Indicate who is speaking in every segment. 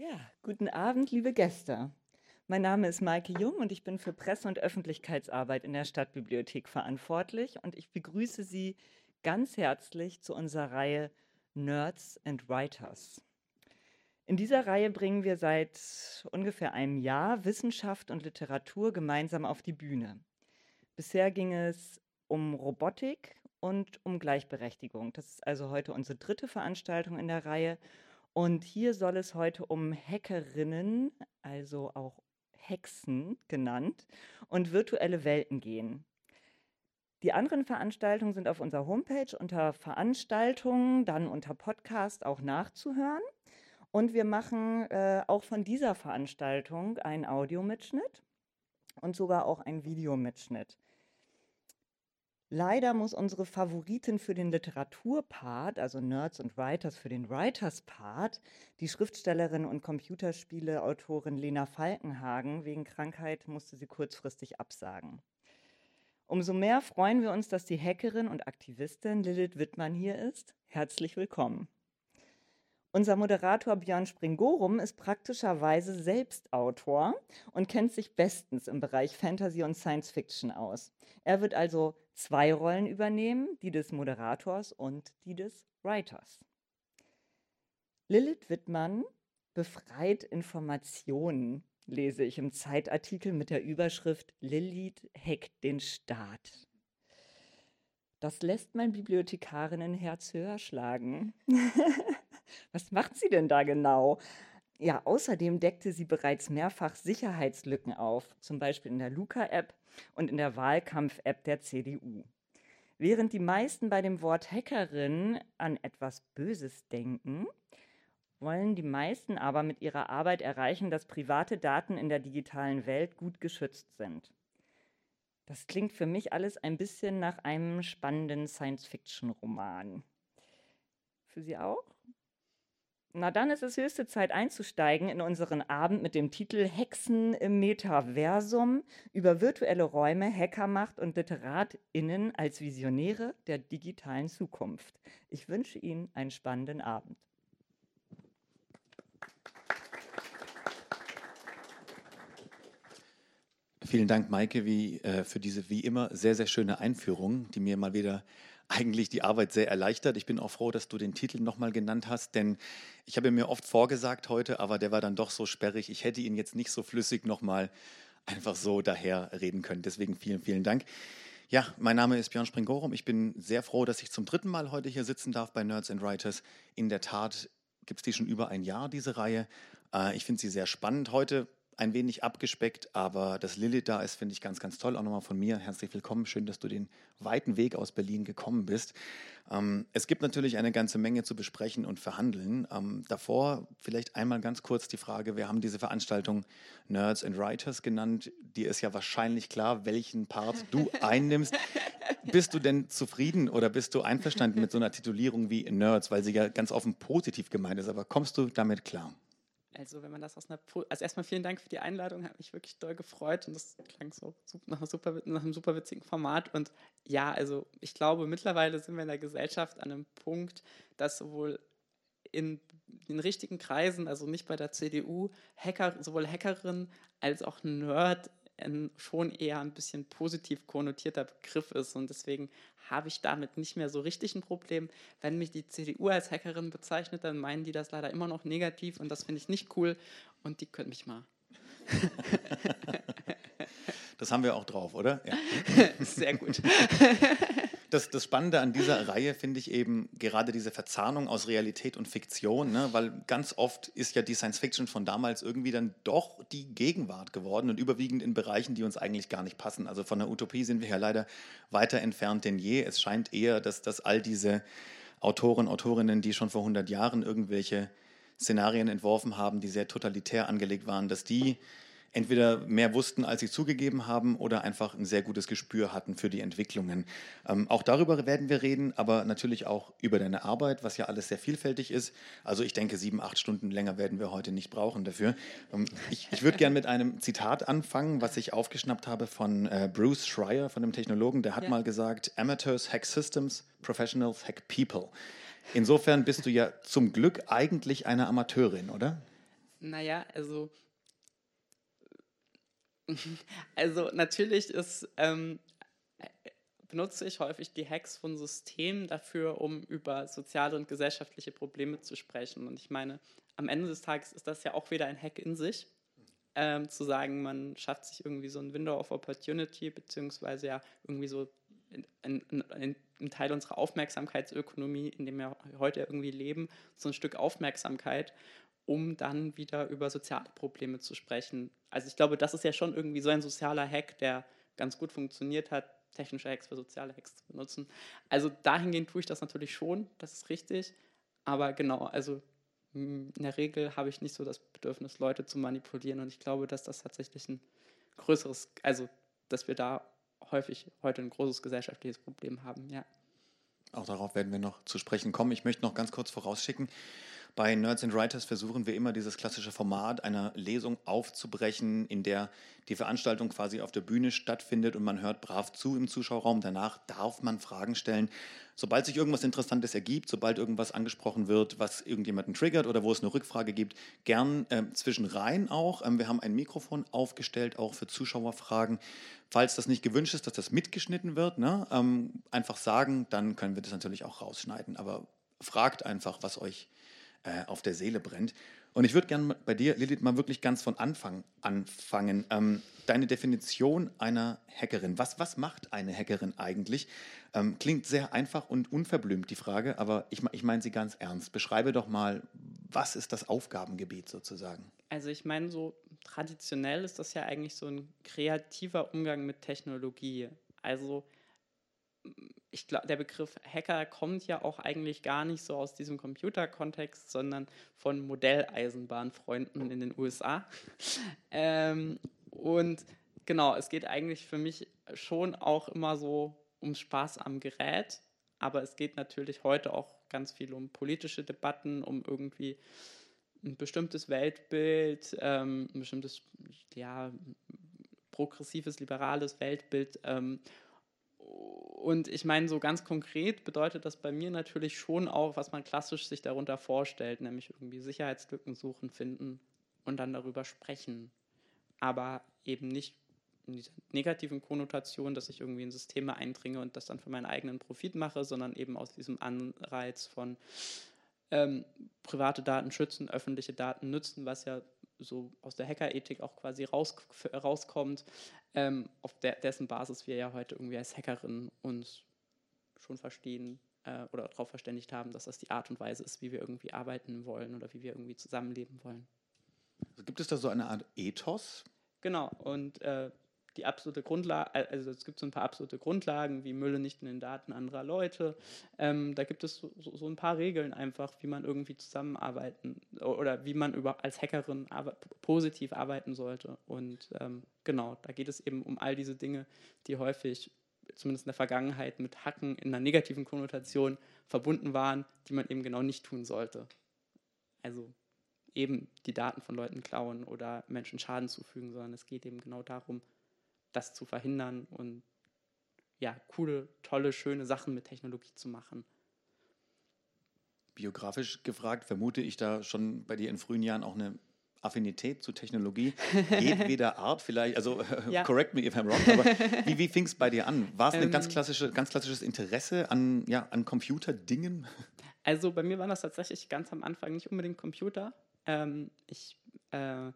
Speaker 1: Ja, guten Abend, liebe Gäste. Mein Name ist Maike Jung und ich bin für Presse- und Öffentlichkeitsarbeit in der Stadtbibliothek verantwortlich und ich begrüße Sie ganz herzlich zu unserer Reihe Nerds and Writers. In dieser Reihe bringen wir seit ungefähr einem Jahr Wissenschaft und Literatur gemeinsam auf die Bühne. Bisher ging es um Robotik und um Gleichberechtigung. Das ist also heute unsere dritte Veranstaltung in der Reihe. Und hier soll es heute um Hackerinnen, also auch Hexen genannt, und virtuelle Welten gehen. Die anderen Veranstaltungen sind auf unserer Homepage unter Veranstaltungen, dann unter Podcast auch nachzuhören. Und wir machen äh, auch von dieser Veranstaltung einen Audiomitschnitt und sogar auch einen Videomitschnitt. Leider muss unsere Favoritin für den Literaturpart, also Nerds und Writers für den Writers-Part, die Schriftstellerin und Computerspieleautorin Lena Falkenhagen, wegen Krankheit musste sie kurzfristig absagen. Umso mehr freuen wir uns, dass die Hackerin und Aktivistin Lilith Wittmann hier ist. Herzlich willkommen. Unser Moderator Björn Springorum ist praktischerweise selbst Autor und kennt sich bestens im Bereich Fantasy und Science Fiction aus. Er wird also zwei Rollen übernehmen, die des Moderators und die des Writers. Lilith Wittmann befreit Informationen, lese ich im Zeitartikel mit der Überschrift Lilith hackt den Staat. Das lässt mein Bibliothekarinnenherz höher schlagen. Was macht sie denn da genau? Ja, außerdem deckte sie bereits mehrfach Sicherheitslücken auf, zum Beispiel in der Luca-App und in der Wahlkampf-App der CDU. Während die meisten bei dem Wort Hackerin an etwas Böses denken, wollen die meisten aber mit ihrer Arbeit erreichen, dass private Daten in der digitalen Welt gut geschützt sind. Das klingt für mich alles ein bisschen nach einem spannenden Science-Fiction-Roman. Für Sie auch? Na dann ist es höchste Zeit einzusteigen in unseren Abend mit dem Titel Hexen im Metaversum über virtuelle Räume, Hackermacht und Literatinnen als Visionäre der digitalen Zukunft. Ich wünsche Ihnen einen spannenden Abend.
Speaker 2: Vielen Dank, Maike, wie, äh, für diese wie immer sehr, sehr schöne Einführung, die mir mal wieder eigentlich die Arbeit sehr erleichtert. Ich bin auch froh, dass du den Titel nochmal genannt hast, denn ich habe mir oft vorgesagt heute, aber der war dann doch so sperrig. Ich hätte ihn jetzt nicht so flüssig nochmal einfach so daher reden können. Deswegen vielen, vielen Dank. Ja, mein Name ist Björn Springorum. Ich bin sehr froh, dass ich zum dritten Mal heute hier sitzen darf bei Nerds and Writers. In der Tat gibt es die schon über ein Jahr, diese Reihe. Äh, ich finde sie sehr spannend. Heute ein wenig abgespeckt, aber dass Lilith da ist, finde ich ganz, ganz toll. Auch nochmal von mir herzlich willkommen. Schön, dass du den weiten Weg aus Berlin gekommen bist. Ähm, es gibt natürlich eine ganze Menge zu besprechen und verhandeln. Ähm, davor vielleicht einmal ganz kurz die Frage, wir haben diese Veranstaltung Nerds and Writers genannt. Dir ist ja wahrscheinlich klar, welchen Part du einnimmst. bist du denn zufrieden oder bist du einverstanden mit so einer Titulierung wie Nerds, weil sie ja ganz offen positiv gemeint ist, aber kommst du damit klar?
Speaker 3: Also wenn man das aus einer, also erstmal vielen Dank für die Einladung, hat mich wirklich doll gefreut und das klang so nach, super, nach einem super witzigen Format. Und ja, also ich glaube mittlerweile sind wir in der Gesellschaft an einem Punkt, dass sowohl in den richtigen Kreisen, also nicht bei der CDU, Hacker, sowohl Hackerin als auch Nerd ein schon eher ein bisschen positiv konnotierter Begriff ist. Und deswegen habe ich damit nicht mehr so richtig ein Problem. Wenn mich die CDU als Hackerin bezeichnet, dann meinen die das leider immer noch negativ und das finde ich nicht cool. Und die können mich mal.
Speaker 2: Das haben wir auch drauf, oder?
Speaker 3: Ja. Sehr gut.
Speaker 2: das, das Spannende an dieser Reihe finde ich eben gerade diese Verzahnung aus Realität und Fiktion, ne? weil ganz oft ist ja die Science Fiction von damals irgendwie dann doch die Gegenwart geworden und überwiegend in Bereichen, die uns eigentlich gar nicht passen. Also von der Utopie sind wir ja leider weiter entfernt denn je. Es scheint eher, dass, dass all diese Autoren, Autorinnen, die schon vor 100 Jahren irgendwelche Szenarien entworfen haben, die sehr totalitär angelegt waren, dass die entweder mehr wussten, als sie zugegeben haben, oder einfach ein sehr gutes Gespür hatten für die Entwicklungen. Ähm, auch darüber werden wir reden, aber natürlich auch über deine Arbeit, was ja alles sehr vielfältig ist. Also ich denke, sieben, acht Stunden länger werden wir heute nicht brauchen dafür. Ähm, ich, ich würde gerne mit einem Zitat anfangen, was ich aufgeschnappt habe von äh, Bruce Schreier, von dem Technologen. Der hat ja. mal gesagt, Amateurs hack systems, Professionals hack people. Insofern bist du ja zum Glück eigentlich eine Amateurin, oder?
Speaker 3: Naja, also, also natürlich ist, ähm, benutze ich häufig die Hacks von Systemen dafür, um über soziale und gesellschaftliche Probleme zu sprechen. Und ich meine, am Ende des Tages ist das ja auch wieder ein Hack in sich. Ähm, zu sagen, man schafft sich irgendwie so ein Window of Opportunity, beziehungsweise ja irgendwie so ein, Teil unserer Aufmerksamkeitsökonomie, in dem wir heute irgendwie leben, so ein Stück Aufmerksamkeit, um dann wieder über soziale Probleme zu sprechen. Also ich glaube, das ist ja schon irgendwie so ein sozialer Hack, der ganz gut funktioniert hat, technische Hacks für soziale Hacks zu benutzen. Also dahingehend tue ich das natürlich schon, das ist richtig. Aber genau, also in der Regel habe ich nicht so das Bedürfnis, Leute zu manipulieren. Und ich glaube, dass das tatsächlich ein größeres, also dass wir da häufig heute ein großes gesellschaftliches Problem haben, ja.
Speaker 2: Auch darauf werden wir noch zu sprechen kommen. Ich möchte noch ganz kurz vorausschicken, bei Nerds and Writers versuchen wir immer dieses klassische Format einer Lesung aufzubrechen, in der die Veranstaltung quasi auf der Bühne stattfindet und man hört brav zu im Zuschauerraum. Danach darf man Fragen stellen. Sobald sich irgendwas Interessantes ergibt, sobald irgendwas angesprochen wird, was irgendjemanden triggert oder wo es eine Rückfrage gibt, gern äh, zwischen rein auch. Ähm, wir haben ein Mikrofon aufgestellt, auch für Zuschauerfragen. Falls das nicht gewünscht ist, dass das mitgeschnitten wird, ne, ähm, einfach sagen, dann können wir das natürlich auch rausschneiden. Aber fragt einfach, was euch äh, auf der Seele brennt. Und ich würde gerne bei dir, Lilith, mal wirklich ganz von Anfang anfangen. Ähm, deine Definition einer Hackerin. Was, was macht eine Hackerin eigentlich? Ähm, klingt sehr einfach und unverblümt die Frage, aber ich, ich meine sie ganz ernst. Beschreibe doch mal, was ist das Aufgabengebiet sozusagen?
Speaker 3: Also ich meine, so traditionell ist das ja eigentlich so ein kreativer Umgang mit Technologie. Also ich glaube, der Begriff Hacker kommt ja auch eigentlich gar nicht so aus diesem Computerkontext, sondern von Modelleisenbahnfreunden in den USA. ähm, und genau, es geht eigentlich für mich schon auch immer so um Spaß am Gerät, aber es geht natürlich heute auch ganz viel um politische Debatten, um irgendwie ein bestimmtes Weltbild, ähm, ein bestimmtes, ja, progressives, liberales Weltbild. Ähm, und ich meine, so ganz konkret bedeutet das bei mir natürlich schon auch, was man klassisch sich darunter vorstellt, nämlich irgendwie Sicherheitslücken suchen, finden und dann darüber sprechen. Aber eben nicht in dieser negativen Konnotation, dass ich irgendwie in Systeme eindringe und das dann für meinen eigenen Profit mache, sondern eben aus diesem Anreiz von ähm, private Daten schützen, öffentliche Daten nützen, was ja so aus der Hackerethik auch quasi raus, rauskommt, ähm, auf der, dessen Basis wir ja heute irgendwie als Hackerinnen uns schon verstehen äh, oder darauf verständigt haben, dass das die Art und Weise ist, wie wir irgendwie arbeiten wollen oder wie wir irgendwie zusammenleben wollen.
Speaker 2: Also gibt es da so eine Art Ethos?
Speaker 3: Genau, und äh, die absolute Grundlage, also es gibt so ein paar absolute Grundlagen, wie Mülle nicht in den Daten anderer Leute. Ähm, da gibt es so, so, ein paar Regeln einfach, wie man irgendwie zusammenarbeiten oder wie man über, als Hackerin arbe positiv arbeiten sollte. Und ähm, genau, da geht es eben um all diese Dinge, die häufig, zumindest in der Vergangenheit, mit Hacken in einer negativen Konnotation verbunden waren, die man eben genau nicht tun sollte. Also eben die Daten von Leuten klauen oder Menschen Schaden zufügen, sondern es geht eben genau darum, das zu verhindern und ja, coole, tolle, schöne Sachen mit Technologie zu machen.
Speaker 2: Biografisch gefragt, vermute ich da schon bei dir in frühen Jahren auch eine Affinität zu Technologie jedweder Art vielleicht, also ja. correct me if I'm wrong, aber wie, wie fing es bei dir an? War es ein ähm, ganz, klassische, ganz klassisches Interesse an, ja, an Computerdingen?
Speaker 3: Also bei mir waren das tatsächlich ganz am Anfang nicht unbedingt Computer. Ähm, ich äh,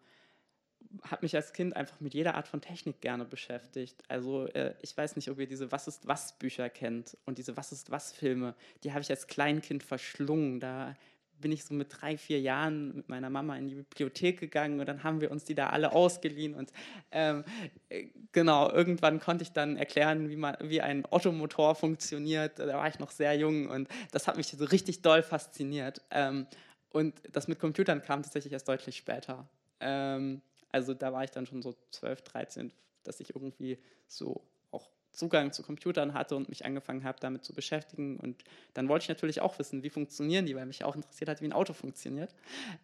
Speaker 3: habe mich als Kind einfach mit jeder Art von Technik gerne beschäftigt. Also äh, ich weiß nicht, ob ihr diese Was ist was Bücher kennt und diese Was ist was Filme. Die habe ich als Kleinkind verschlungen. Da bin ich so mit drei, vier Jahren mit meiner Mama in die Bibliothek gegangen und dann haben wir uns die da alle ausgeliehen und ähm, äh, genau, irgendwann konnte ich dann erklären, wie, man, wie ein Ottomotor funktioniert. Da war ich noch sehr jung und das hat mich so richtig doll fasziniert. Ähm, und das mit Computern kam tatsächlich erst deutlich später. Ähm, also da war ich dann schon so 12, 13, dass ich irgendwie so auch Zugang zu Computern hatte und mich angefangen habe, damit zu beschäftigen. Und dann wollte ich natürlich auch wissen, wie funktionieren die, weil mich auch interessiert hat, wie ein Auto funktioniert.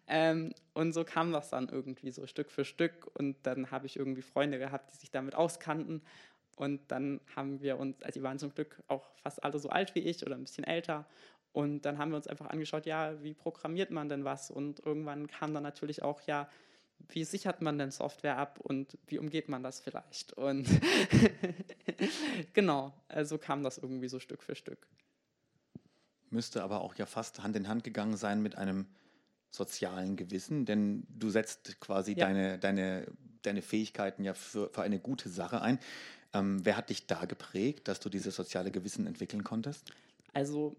Speaker 3: Ähm, und so kam das dann irgendwie so Stück für Stück. Und dann habe ich irgendwie Freunde gehabt, die sich damit auskannten. Und dann haben wir uns, also die waren zum Glück auch fast alle so alt wie ich oder ein bisschen älter. Und dann haben wir uns einfach angeschaut, ja, wie programmiert man denn was? Und irgendwann kam dann natürlich auch, ja, wie sichert man denn Software ab und wie umgeht man das vielleicht? Und genau, also kam das irgendwie so Stück für Stück.
Speaker 2: Müsste aber auch ja fast Hand in Hand gegangen sein mit einem sozialen Gewissen, denn du setzt quasi ja. deine, deine, deine Fähigkeiten ja für, für eine gute Sache ein. Ähm, wer hat dich da geprägt, dass du dieses soziale Gewissen entwickeln konntest?
Speaker 3: Also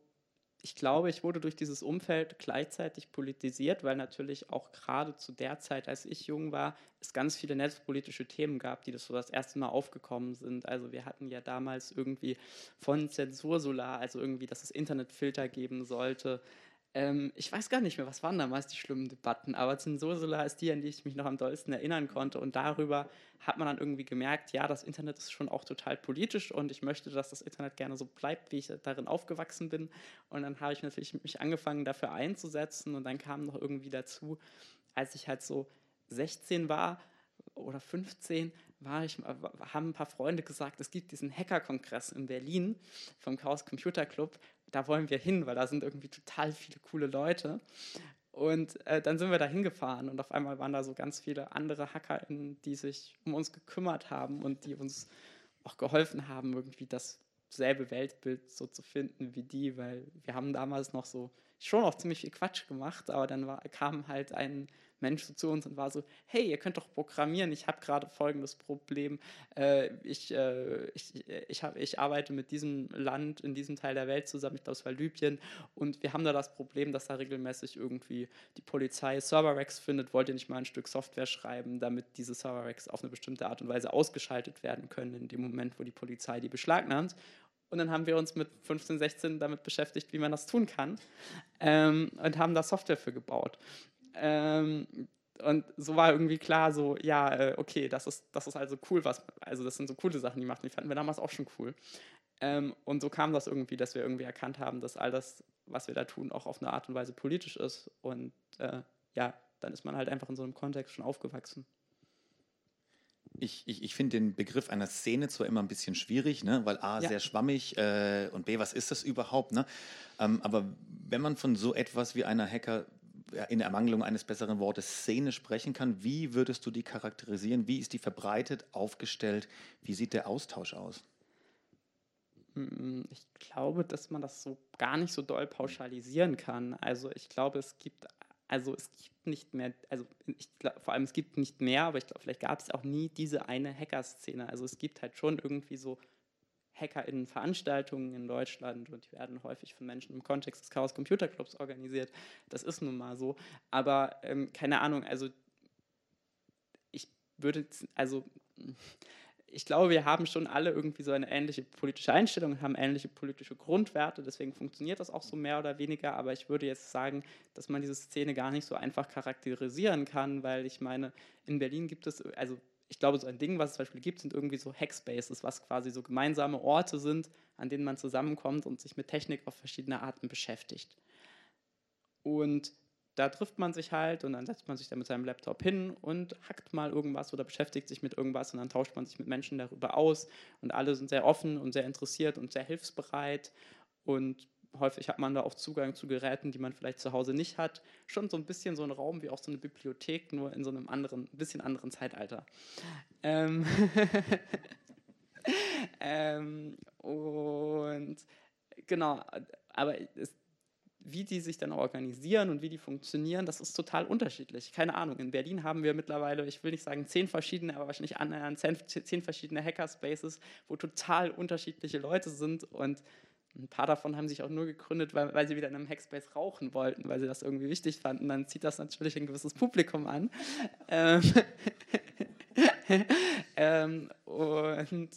Speaker 3: ich glaube, ich wurde durch dieses Umfeld gleichzeitig politisiert, weil natürlich auch gerade zu der Zeit, als ich jung war, es ganz viele netzpolitische Themen gab, die das so das erste Mal aufgekommen sind. Also wir hatten ja damals irgendwie von Zensursolar, also irgendwie, dass es Internetfilter geben sollte, ähm, ich weiß gar nicht mehr, was waren damals die schlimmen Debatten, aber Zensursula ist die, an die ich mich noch am dollsten erinnern konnte. Und darüber hat man dann irgendwie gemerkt, ja, das Internet ist schon auch total politisch und ich möchte, dass das Internet gerne so bleibt, wie ich darin aufgewachsen bin. Und dann habe ich natürlich mich angefangen, dafür einzusetzen. Und dann kam noch irgendwie dazu, als ich halt so 16 war oder 15, war ich, haben ein paar Freunde gesagt, es gibt diesen Hacker-Kongress in Berlin vom Chaos Computer Club da wollen wir hin, weil da sind irgendwie total viele coole Leute. Und äh, dann sind wir da hingefahren und auf einmal waren da so ganz viele andere HackerInnen, die sich um uns gekümmert haben und die uns auch geholfen haben, irgendwie dasselbe Weltbild so zu finden wie die, weil wir haben damals noch so schon auch ziemlich viel Quatsch gemacht, aber dann war, kam halt ein Mensch so zu uns und war so, hey, ihr könnt doch programmieren, ich habe gerade folgendes Problem, äh, ich, äh, ich, ich, hab, ich arbeite mit diesem Land in diesem Teil der Welt zusammen, ich glaube es war Libyen und wir haben da das Problem, dass da regelmäßig irgendwie die Polizei Server-Racks findet, wollt ihr nicht mal ein Stück Software schreiben, damit diese Server-Racks auf eine bestimmte Art und Weise ausgeschaltet werden können in dem Moment, wo die Polizei die beschlagnahmt? Und dann haben wir uns mit 15, 16 damit beschäftigt, wie man das tun kann ähm, und haben da Software für gebaut. Ähm, und so war irgendwie klar, so, ja, äh, okay, das ist, das ist also cool, was, also das sind so coole Sachen, die machen. Die fanden wir damals auch schon cool. Ähm, und so kam das irgendwie, dass wir irgendwie erkannt haben, dass all das, was wir da tun, auch auf eine Art und Weise politisch ist. Und äh, ja, dann ist man halt einfach in so einem Kontext schon aufgewachsen.
Speaker 2: Ich, ich, ich finde den Begriff einer Szene zwar immer ein bisschen schwierig, ne? weil A, ja. sehr schwammig äh, und B, was ist das überhaupt? Ne? Ähm, aber wenn man von so etwas wie einer Hacker in Ermangelung eines besseren Wortes Szene sprechen kann, wie würdest du die charakterisieren? Wie ist die verbreitet, aufgestellt? Wie sieht der Austausch aus?
Speaker 3: Hm, ich glaube, dass man das so gar nicht so doll pauschalisieren kann. Also ich glaube, es gibt also es gibt nicht mehr, also ich vor allem es gibt nicht mehr, aber ich glaube, vielleicht gab es auch nie diese eine Hacker-Szene. Also es gibt halt schon irgendwie so HackerInnen-Veranstaltungen in Deutschland und die werden häufig von Menschen im Kontext des Chaos Computer Clubs organisiert. Das ist nun mal so. Aber ähm, keine Ahnung, also ich würde, also ich glaube, wir haben schon alle irgendwie so eine ähnliche politische Einstellung, haben ähnliche politische Grundwerte, deswegen funktioniert das auch so mehr oder weniger, aber ich würde jetzt sagen, dass man diese Szene gar nicht so einfach charakterisieren kann, weil ich meine, in Berlin gibt es, also ich glaube, so ein Ding, was es zum Beispiel gibt, sind irgendwie so Hackspaces, was quasi so gemeinsame Orte sind, an denen man zusammenkommt und sich mit Technik auf verschiedene Arten beschäftigt. Und da trifft man sich halt und dann setzt man sich da mit seinem Laptop hin und hackt mal irgendwas oder beschäftigt sich mit irgendwas und dann tauscht man sich mit Menschen darüber aus und alle sind sehr offen und sehr interessiert und sehr hilfsbereit und häufig hat man da auch Zugang zu Geräten, die man vielleicht zu Hause nicht hat. Schon so ein bisschen so ein Raum wie auch so eine Bibliothek, nur in so einem anderen, bisschen anderen Zeitalter. Ähm ähm, und genau, aber es, wie die sich dann organisieren und wie die funktionieren, das ist total unterschiedlich. Keine Ahnung. In Berlin haben wir mittlerweile, ich will nicht sagen zehn verschiedene, aber wahrscheinlich annähernd zehn, zehn verschiedene Hackerspaces, wo total unterschiedliche Leute sind und ein paar davon haben sich auch nur gegründet, weil, weil sie wieder in einem Hackspace rauchen wollten, weil sie das irgendwie wichtig fanden. Dann zieht das natürlich ein gewisses Publikum an. Ähm, ähm, und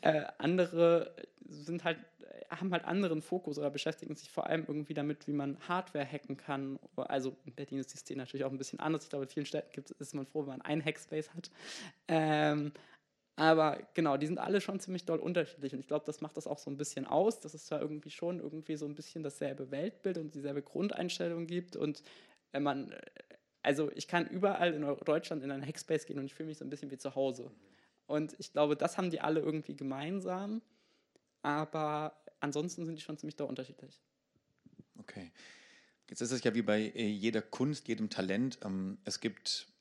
Speaker 3: äh, andere sind halt haben halt anderen Fokus oder beschäftigen sich vor allem irgendwie damit, wie man Hardware hacken kann. Also in Berlin ist die Szene natürlich auch ein bisschen anders. Ich glaube, in vielen Städten gibt, ist man froh, wenn man einen Hackspace hat. Ähm, aber genau, die sind alle schon ziemlich doll unterschiedlich und ich glaube, das macht das auch so ein bisschen aus, dass es da irgendwie schon irgendwie so ein bisschen dasselbe Weltbild und dieselbe Grundeinstellung gibt und wenn man, also ich kann überall in Deutschland in einen Hackspace gehen und ich fühle mich so ein bisschen wie zu Hause. Und ich glaube, das haben die alle irgendwie gemeinsam, aber ansonsten sind die schon ziemlich doll unterschiedlich.
Speaker 2: okay. Jetzt ist es ja wie bei äh, jeder Kunst, jedem Talent. Ähm, es gibt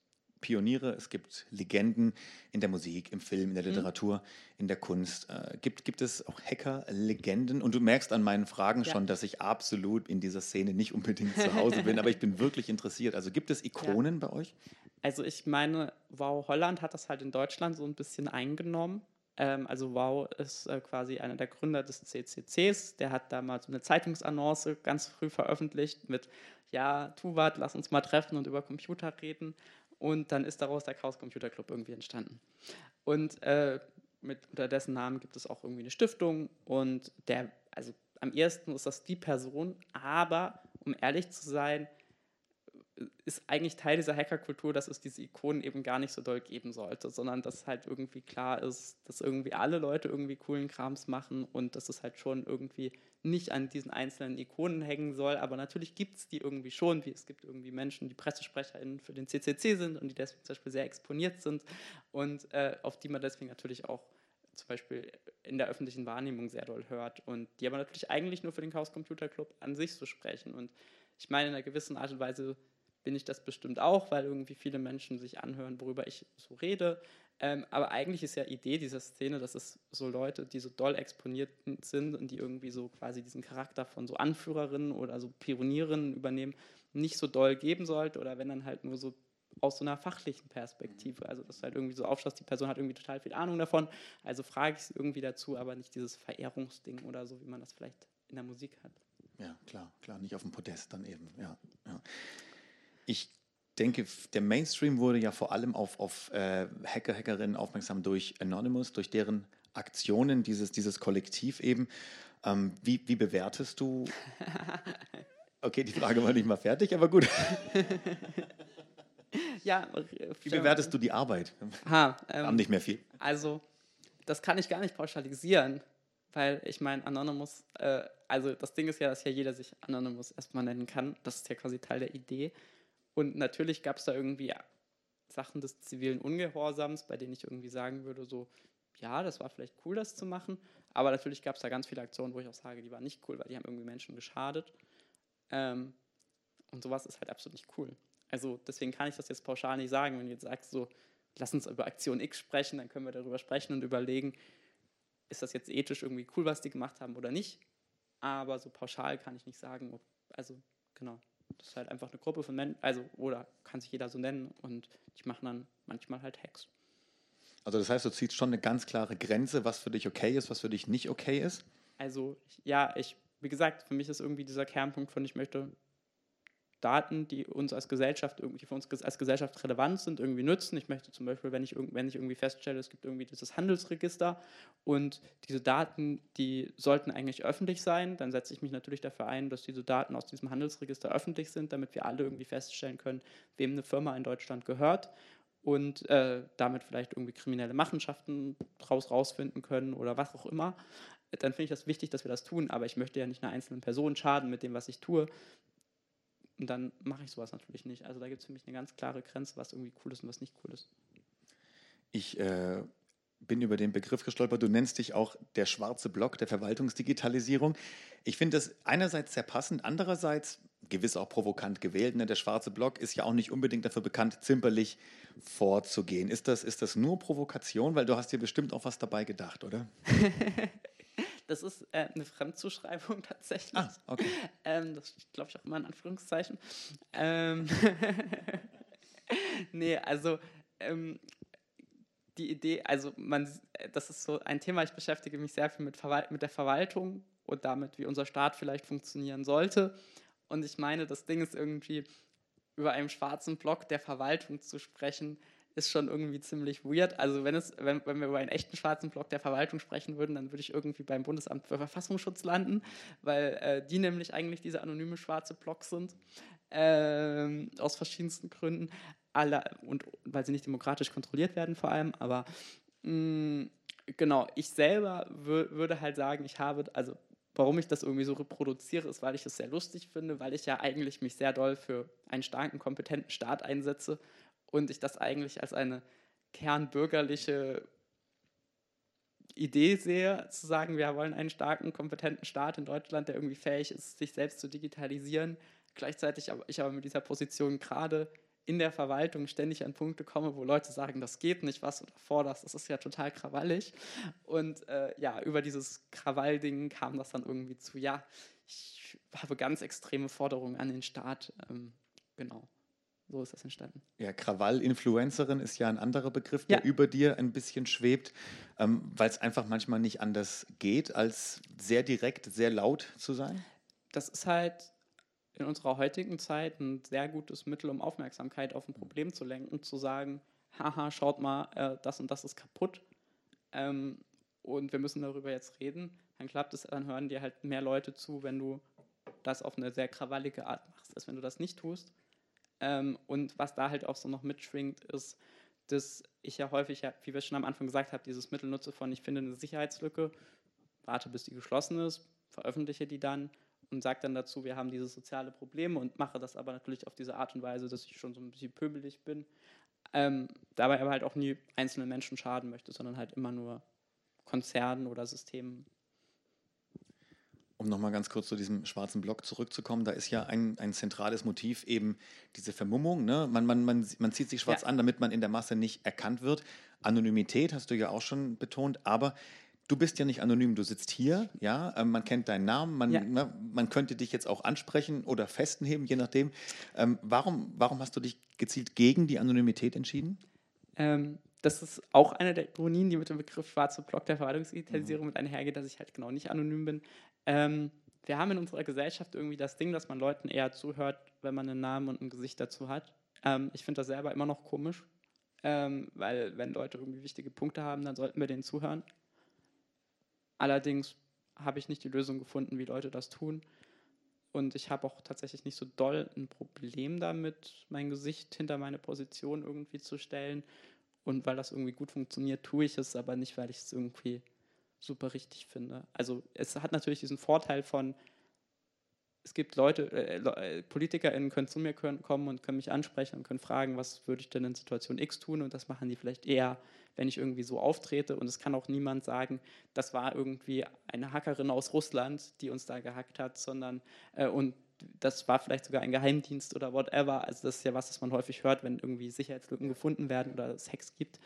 Speaker 2: Pioniere, es gibt Legenden in der Musik, im Film, in der mhm. Literatur, mhm. in der Kunst. Äh, gibt, gibt es auch Hacker-Legenden? Und du merkst an meinen Fragen ja. schon, dass ich absolut in dieser Szene nicht unbedingt zu Hause bin, aber ich bin wirklich interessiert. Also gibt es Ikonen ja. bei euch?
Speaker 3: Also ich meine, Wow Holland hat das halt in Deutschland so ein bisschen eingenommen. Ähm, also Wow ist äh, quasi einer der Gründer des CCCs. Der hat damals eine Zeitungsannonce ganz früh veröffentlicht mit, ja, Tuvat, lass uns mal treffen und über Computer reden. Und dann ist daraus der Chaos Computer Club irgendwie entstanden. Und äh, mit, unter dessen Namen gibt es auch irgendwie eine Stiftung. Und der, also am ersten ist das die Person, aber um ehrlich zu sein, ist eigentlich Teil dieser Hackerkultur, dass es diese Ikonen eben gar nicht so doll geben sollte, sondern dass halt irgendwie klar ist, dass irgendwie alle Leute irgendwie coolen Krams machen und dass es halt schon irgendwie nicht an diesen einzelnen Ikonen hängen soll. Aber natürlich gibt es die irgendwie schon, wie es gibt irgendwie Menschen, die PressesprecherInnen für den CCC sind und die deswegen zum Beispiel sehr exponiert sind und äh, auf die man deswegen natürlich auch zum Beispiel in der öffentlichen Wahrnehmung sehr doll hört und die aber natürlich eigentlich nur für den Chaos Computer Club an sich so sprechen. Und ich meine, in einer gewissen Art und Weise bin ich das bestimmt auch, weil irgendwie viele Menschen sich anhören, worüber ich so rede. Ähm, aber eigentlich ist ja Idee dieser Szene, dass es so Leute, die so doll exponiert sind und die irgendwie so quasi diesen Charakter von so Anführerinnen oder so Pionierinnen übernehmen, nicht so doll geben sollte oder wenn dann halt nur so aus so einer fachlichen Perspektive. Also, dass du halt irgendwie so aufschaust, die Person hat irgendwie total viel Ahnung davon, also frage ich sie irgendwie dazu, aber nicht dieses Verehrungsding oder so, wie man das vielleicht in der Musik hat.
Speaker 2: Ja, klar, klar, nicht auf dem Podest dann eben, ja. ja. Ich denke, der Mainstream wurde ja vor allem auf, auf äh, Hacker, Hackerinnen aufmerksam durch Anonymous, durch deren Aktionen, dieses, dieses Kollektiv eben. Ähm, wie, wie bewertest du? Okay, die Frage war nicht mal fertig, aber gut.
Speaker 3: ja,
Speaker 2: wie bewertest du die Arbeit?
Speaker 3: Ha, ähm,
Speaker 2: haben nicht mehr viel.
Speaker 3: Also, das kann ich gar nicht pauschalisieren, weil ich meine, Anonymous, äh, also das Ding ist ja, dass ja jeder sich Anonymous erstmal nennen kann. Das ist ja quasi Teil der Idee. Und natürlich gab es da irgendwie Sachen des zivilen Ungehorsams, bei denen ich irgendwie sagen würde, so, ja, das war vielleicht cool, das zu machen. Aber natürlich gab es da ganz viele Aktionen, wo ich auch sage, die waren nicht cool, weil die haben irgendwie Menschen geschadet. Ähm, und sowas ist halt absolut nicht cool. Also deswegen kann ich das jetzt pauschal nicht sagen. Wenn du jetzt sagst, so, lass uns über Aktion X sprechen, dann können wir darüber sprechen und überlegen, ist das jetzt ethisch irgendwie cool, was die gemacht haben oder nicht. Aber so pauschal kann ich nicht sagen. Also genau. Das ist halt einfach eine Gruppe von Menschen, also oder kann sich jeder so nennen und die machen dann manchmal halt Hacks.
Speaker 2: Also das heißt, du ziehst schon eine ganz klare Grenze, was für dich okay ist, was für dich nicht okay ist?
Speaker 3: Also ja, ich, wie gesagt, für mich ist irgendwie dieser Kernpunkt von ich möchte Daten, die uns als Gesellschaft irgendwie für uns als Gesellschaft relevant sind, irgendwie nutzen. Ich möchte zum Beispiel, wenn ich, wenn ich irgendwie feststelle, es gibt irgendwie dieses Handelsregister und diese Daten, die sollten eigentlich öffentlich sein, dann setze ich mich natürlich dafür ein, dass diese Daten aus diesem Handelsregister öffentlich sind, damit wir alle irgendwie feststellen können, wem eine Firma in Deutschland gehört und äh, damit vielleicht irgendwie kriminelle Machenschaften draus rausfinden können oder was auch immer, dann finde ich das wichtig, dass wir das tun. Aber ich möchte ja nicht einer einzelnen Person schaden mit dem, was ich tue. Und dann mache ich sowas natürlich nicht. Also da gibt es für mich eine ganz klare Grenze, was irgendwie cool ist und was nicht cool ist.
Speaker 2: Ich äh, bin über den Begriff gestolpert. Du nennst dich auch der schwarze Block der Verwaltungsdigitalisierung. Ich finde das einerseits sehr passend, andererseits gewiss auch provokant gewählt. Ne? Der schwarze Block ist ja auch nicht unbedingt dafür bekannt, zimperlich vorzugehen. Ist das, ist das nur Provokation? Weil du hast dir bestimmt auch was dabei gedacht, oder?
Speaker 3: Das ist äh, eine Fremdzuschreibung tatsächlich.
Speaker 2: Ah, okay.
Speaker 3: Ähm, das glaube ich auch immer in Anführungszeichen. Ähm nee, also ähm, die Idee, also man, das ist so ein Thema, ich beschäftige mich sehr viel mit, mit der Verwaltung und damit, wie unser Staat vielleicht funktionieren sollte. Und ich meine, das Ding ist irgendwie, über einen schwarzen Block der Verwaltung zu sprechen, ist schon irgendwie ziemlich weird. Also wenn, es, wenn, wenn wir über einen echten schwarzen Block der Verwaltung sprechen würden, dann würde ich irgendwie beim Bundesamt für Verfassungsschutz landen, weil äh, die nämlich eigentlich diese anonyme schwarze Block sind, äh, aus verschiedensten Gründen. Alle, und weil sie nicht demokratisch kontrolliert werden vor allem, aber mh, mm, genau, ich selber würde halt sagen, ich habe, also warum ich das irgendwie so reproduziere, ist, weil ich es sehr lustig finde, weil ich ja eigentlich mich sehr doll für einen starken, kompetenten Staat einsetze und ich das eigentlich als eine kernbürgerliche Idee sehe, zu sagen, wir wollen einen starken, kompetenten Staat in Deutschland, der irgendwie fähig ist, sich selbst zu digitalisieren. Gleichzeitig aber ich aber mit dieser Position gerade in der Verwaltung ständig an Punkte komme, wo Leute sagen, das geht nicht, was da forderst, das ist ja total krawallig. Und äh, ja, über dieses Krawallding kam das dann irgendwie zu, ja, ich habe ganz extreme Forderungen an den Staat. Ähm, genau. So ist das entstanden.
Speaker 2: Ja, Krawall-Influencerin ist ja ein anderer Begriff, der ja. über dir ein bisschen schwebt, ähm, weil es einfach manchmal nicht anders geht, als sehr direkt, sehr laut zu sein.
Speaker 3: Das ist halt in unserer heutigen Zeit ein sehr gutes Mittel, um Aufmerksamkeit auf ein Problem zu lenken, zu sagen, haha, schaut mal, äh, das und das ist kaputt ähm, und wir müssen darüber jetzt reden, dann klappt es, dann hören dir halt mehr Leute zu, wenn du das auf eine sehr krawallige Art machst, als wenn du das nicht tust. Ähm, und was da halt auch so noch mitschwingt, ist, dass ich ja häufig, wie wir schon am Anfang gesagt haben, dieses Mittel nutze von, ich finde eine Sicherheitslücke, warte bis die geschlossen ist, veröffentliche die dann und sage dann dazu, wir haben diese soziale Probleme und mache das aber natürlich auf diese Art und Weise, dass ich schon so ein bisschen pöbelig bin. Ähm, dabei aber halt auch nie einzelnen Menschen schaden möchte, sondern halt immer nur Konzernen oder Systemen
Speaker 2: um nochmal ganz kurz zu diesem schwarzen Block zurückzukommen, da ist ja ein, ein zentrales Motiv eben diese Vermummung. Ne? Man, man, man, man zieht sich schwarz ja. an, damit man in der Masse nicht erkannt wird. Anonymität hast du ja auch schon betont, aber du bist ja nicht anonym, du sitzt hier, ja, äh, man kennt deinen Namen, man, ja. ne, man könnte dich jetzt auch ansprechen oder festenheben, je nachdem. Ähm, warum, warum hast du dich gezielt gegen die Anonymität entschieden?
Speaker 3: Ähm, das ist auch eine der Ironien, die mit dem Begriff schwarze Block der Verwaltungsdigitalisierung mhm. mit einhergeht, dass ich halt genau nicht anonym bin. Ähm, wir haben in unserer Gesellschaft irgendwie das Ding, dass man Leuten eher zuhört, wenn man einen Namen und ein Gesicht dazu hat. Ähm, ich finde das selber immer noch komisch, ähm, weil wenn Leute irgendwie wichtige Punkte haben, dann sollten wir denen zuhören. Allerdings habe ich nicht die Lösung gefunden, wie Leute das tun. Und ich habe auch tatsächlich nicht so doll ein Problem damit, mein Gesicht hinter meine Position irgendwie zu stellen. Und weil das irgendwie gut funktioniert, tue ich es, aber nicht, weil ich es irgendwie super richtig finde. Also es hat natürlich diesen Vorteil von, es gibt Leute, äh, äh PolitikerInnen können zu mir kommen und können mich ansprechen und können fragen, was würde ich denn in Situation X tun und das machen die vielleicht eher, wenn ich irgendwie so auftrete und es kann auch niemand sagen, das war irgendwie eine Hackerin aus Russland, die uns da gehackt hat, sondern äh, und das war vielleicht sogar ein Geheimdienst oder whatever. Also das ist ja was, das man häufig hört, wenn irgendwie Sicherheitslücken gefunden werden oder es Hacks gibt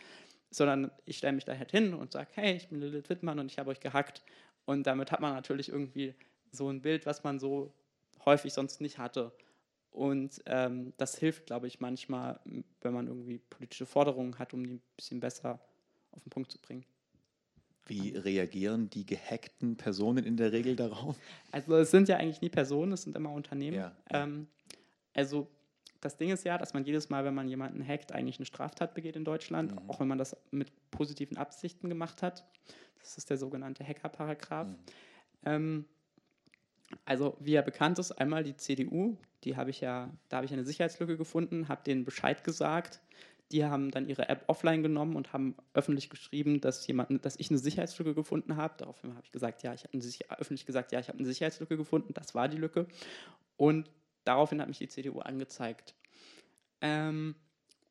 Speaker 3: sondern ich stelle mich da halt hin und sage, hey, ich bin Lilith Wittmann und ich habe euch gehackt. Und damit hat man natürlich irgendwie so ein Bild, was man so häufig sonst nicht hatte. Und ähm, das hilft, glaube ich, manchmal, wenn man irgendwie politische Forderungen hat, um die ein bisschen besser auf den Punkt zu bringen.
Speaker 2: Wie reagieren die gehackten Personen in der Regel darauf?
Speaker 3: Also es sind ja eigentlich nie Personen, es sind immer Unternehmen. Ja. Ähm, also das Ding ist ja, dass man jedes Mal, wenn man jemanden hackt, eigentlich eine Straftat begeht in Deutschland, mhm. auch wenn man das mit positiven Absichten gemacht hat. Das ist der sogenannte Hacker-Paragraph. Mhm. Ähm, also, wie ja bekannt ist, einmal die CDU, die habe ich ja, da habe ich eine Sicherheitslücke gefunden, habe denen Bescheid gesagt. Die haben dann ihre App offline genommen und haben öffentlich geschrieben, dass jemand, dass ich eine Sicherheitslücke gefunden habe. Daraufhin habe ich gesagt, ja, ich habe öffentlich gesagt, ja, ich habe eine Sicherheitslücke gefunden. Das war die Lücke. Und Daraufhin hat mich die CDU angezeigt. Ähm,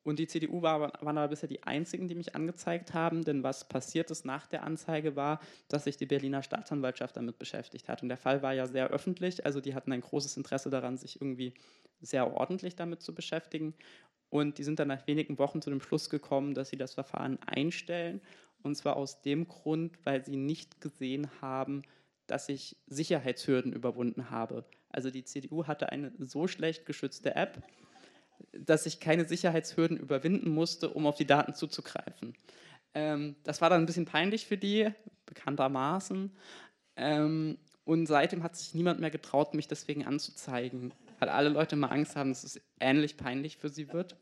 Speaker 3: und die CDU war, waren aber bisher die einzigen, die mich angezeigt haben, denn was passiert ist nach der Anzeige war, dass sich die Berliner Staatsanwaltschaft damit beschäftigt hat. Und der Fall war ja sehr öffentlich, also die hatten ein großes Interesse daran, sich irgendwie sehr ordentlich damit zu beschäftigen. Und die sind dann nach wenigen Wochen zu dem Schluss gekommen, dass sie das Verfahren einstellen. Und zwar aus dem Grund, weil sie nicht gesehen haben, dass ich Sicherheitshürden überwunden habe. Also die CDU hatte eine so schlecht geschützte App, dass ich keine Sicherheitshürden überwinden musste, um auf die Daten zuzugreifen. Ähm, das war dann ein bisschen peinlich für die, bekanntermaßen. Ähm, und seitdem hat sich niemand mehr getraut, mich deswegen anzuzeigen, weil alle Leute mal Angst haben, dass es ähnlich peinlich für sie wird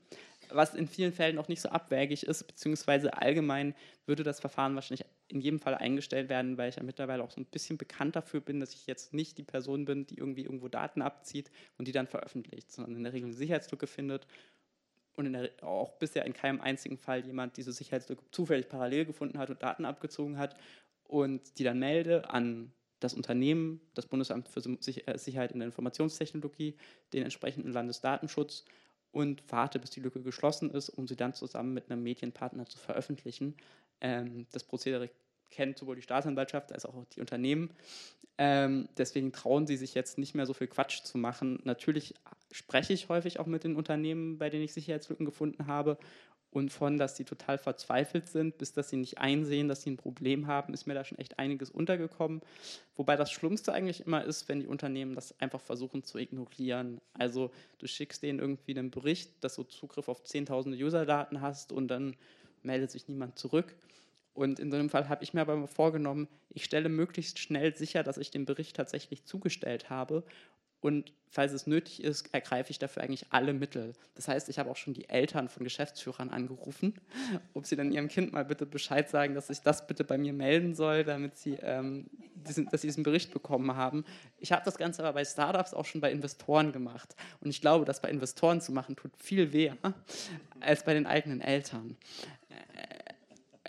Speaker 3: was in vielen Fällen auch nicht so abwägig ist, beziehungsweise allgemein würde das Verfahren wahrscheinlich in jedem Fall eingestellt werden, weil ich ja mittlerweile auch so ein bisschen bekannt dafür bin, dass ich jetzt nicht die Person bin, die irgendwie irgendwo Daten abzieht und die dann veröffentlicht, sondern in der Regel eine Sicherheitslücke findet und der, auch bisher in keinem einzigen Fall jemand diese Sicherheitslücke zufällig parallel gefunden hat und Daten abgezogen hat und die dann melde an das Unternehmen, das Bundesamt für äh, Sicherheit in der Informationstechnologie, den entsprechenden Landesdatenschutz und warte, bis die Lücke geschlossen ist, um sie dann zusammen mit einem Medienpartner zu veröffentlichen. Ähm, das Prozedere kennt sowohl die Staatsanwaltschaft als auch die Unternehmen. Ähm, deswegen trauen sie sich jetzt nicht mehr so viel Quatsch zu machen. Natürlich spreche ich häufig auch mit den Unternehmen, bei denen ich Sicherheitslücken gefunden habe. Und von, dass sie total verzweifelt sind, bis dass sie nicht einsehen, dass sie ein Problem haben, ist mir da schon echt einiges untergekommen. Wobei das Schlimmste eigentlich immer ist, wenn die Unternehmen das einfach versuchen zu ignorieren. Also du schickst denen irgendwie einen Bericht, dass du Zugriff auf zehntausende User-Daten hast und dann meldet sich niemand zurück. Und in so einem Fall habe ich mir aber vorgenommen, ich stelle möglichst schnell sicher, dass ich den Bericht tatsächlich zugestellt habe. Und falls es nötig ist, ergreife ich dafür eigentlich alle Mittel. Das heißt, ich habe auch schon die Eltern von Geschäftsführern angerufen, ob sie dann ihrem Kind mal bitte Bescheid sagen, dass sich das bitte bei mir melden soll, damit sie, ähm, diesen, dass sie diesen Bericht bekommen haben. Ich habe das Ganze aber bei Startups auch schon bei Investoren gemacht. Und ich glaube, das bei Investoren zu machen, tut viel weh als bei den eigenen Eltern.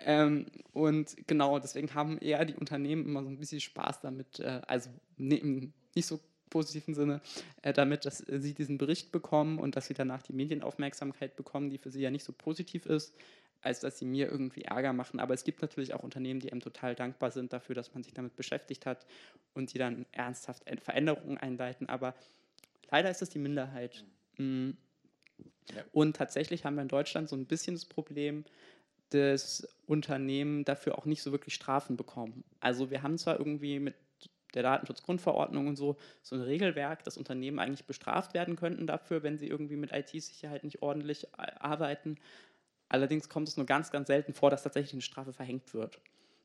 Speaker 3: Ähm, und genau, deswegen haben eher die Unternehmen immer so ein bisschen Spaß damit, äh, also ne, nicht so positiven Sinne, äh, damit, dass äh, sie diesen Bericht bekommen und dass sie danach die Medienaufmerksamkeit bekommen, die für sie ja nicht so positiv ist, als dass sie mir irgendwie Ärger machen. Aber es gibt natürlich auch Unternehmen, die einem total dankbar sind dafür, dass man sich damit beschäftigt hat und die dann ernsthaft Veränderungen einleiten. Aber leider ist das die Minderheit. Mhm. Ja. Und tatsächlich haben wir in Deutschland so ein bisschen das Problem, das Unternehmen dafür auch nicht so wirklich Strafen bekommen. Also wir haben zwar irgendwie mit der Datenschutzgrundverordnung und so so ein Regelwerk, dass Unternehmen eigentlich bestraft werden könnten dafür, wenn sie irgendwie mit IT-Sicherheit nicht ordentlich arbeiten. Allerdings kommt es nur ganz, ganz selten vor, dass tatsächlich eine Strafe verhängt wird.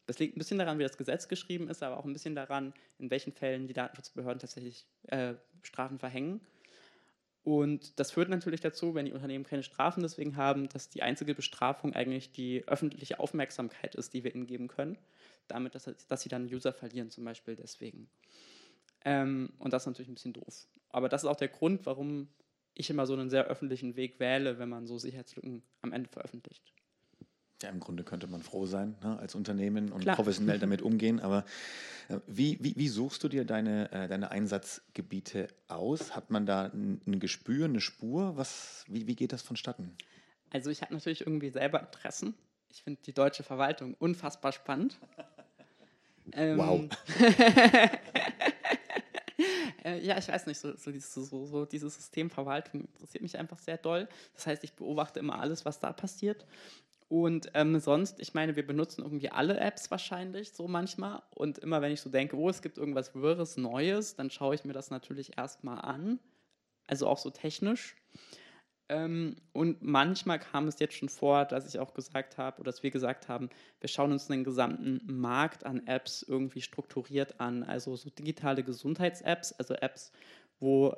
Speaker 3: Das liegt ein bisschen daran, wie das Gesetz geschrieben ist, aber auch ein bisschen daran, in welchen Fällen die Datenschutzbehörden tatsächlich äh, Strafen verhängen. Und das führt natürlich dazu, wenn die Unternehmen keine Strafen deswegen haben, dass die einzige Bestrafung eigentlich die öffentliche Aufmerksamkeit ist, die wir ihnen geben können, damit, dass, dass sie dann User verlieren, zum Beispiel deswegen. Ähm, und das ist natürlich ein bisschen doof. Aber das ist auch der Grund, warum ich immer so einen sehr öffentlichen Weg wähle, wenn man so Sicherheitslücken am Ende veröffentlicht.
Speaker 2: Ja, im Grunde könnte man froh sein ne, als Unternehmen und Klar. professionell damit umgehen. Aber äh, wie, wie, wie, suchst du dir deine, äh, deine Einsatzgebiete aus? Hat man da ein, ein Gespür, eine Spur? Was, wie, wie geht das vonstatten?
Speaker 3: Also ich habe natürlich irgendwie selber Interessen. Ich finde die deutsche Verwaltung unfassbar spannend. wow. Ähm, äh, ja, ich weiß nicht, so, so, dieses, so, so dieses System Verwaltung interessiert mich einfach sehr doll. Das heißt, ich beobachte immer alles, was da passiert. Und ähm, sonst, ich meine, wir benutzen irgendwie alle Apps wahrscheinlich so manchmal. Und immer wenn ich so denke, oh, es gibt irgendwas Wirres, Neues, dann schaue ich mir das natürlich erstmal an. Also auch so technisch. Ähm, und manchmal kam es jetzt schon vor, dass ich auch gesagt habe, oder dass wir gesagt haben, wir schauen uns den gesamten Markt an Apps irgendwie strukturiert an. Also so digitale Gesundheits-Apps, also Apps, wo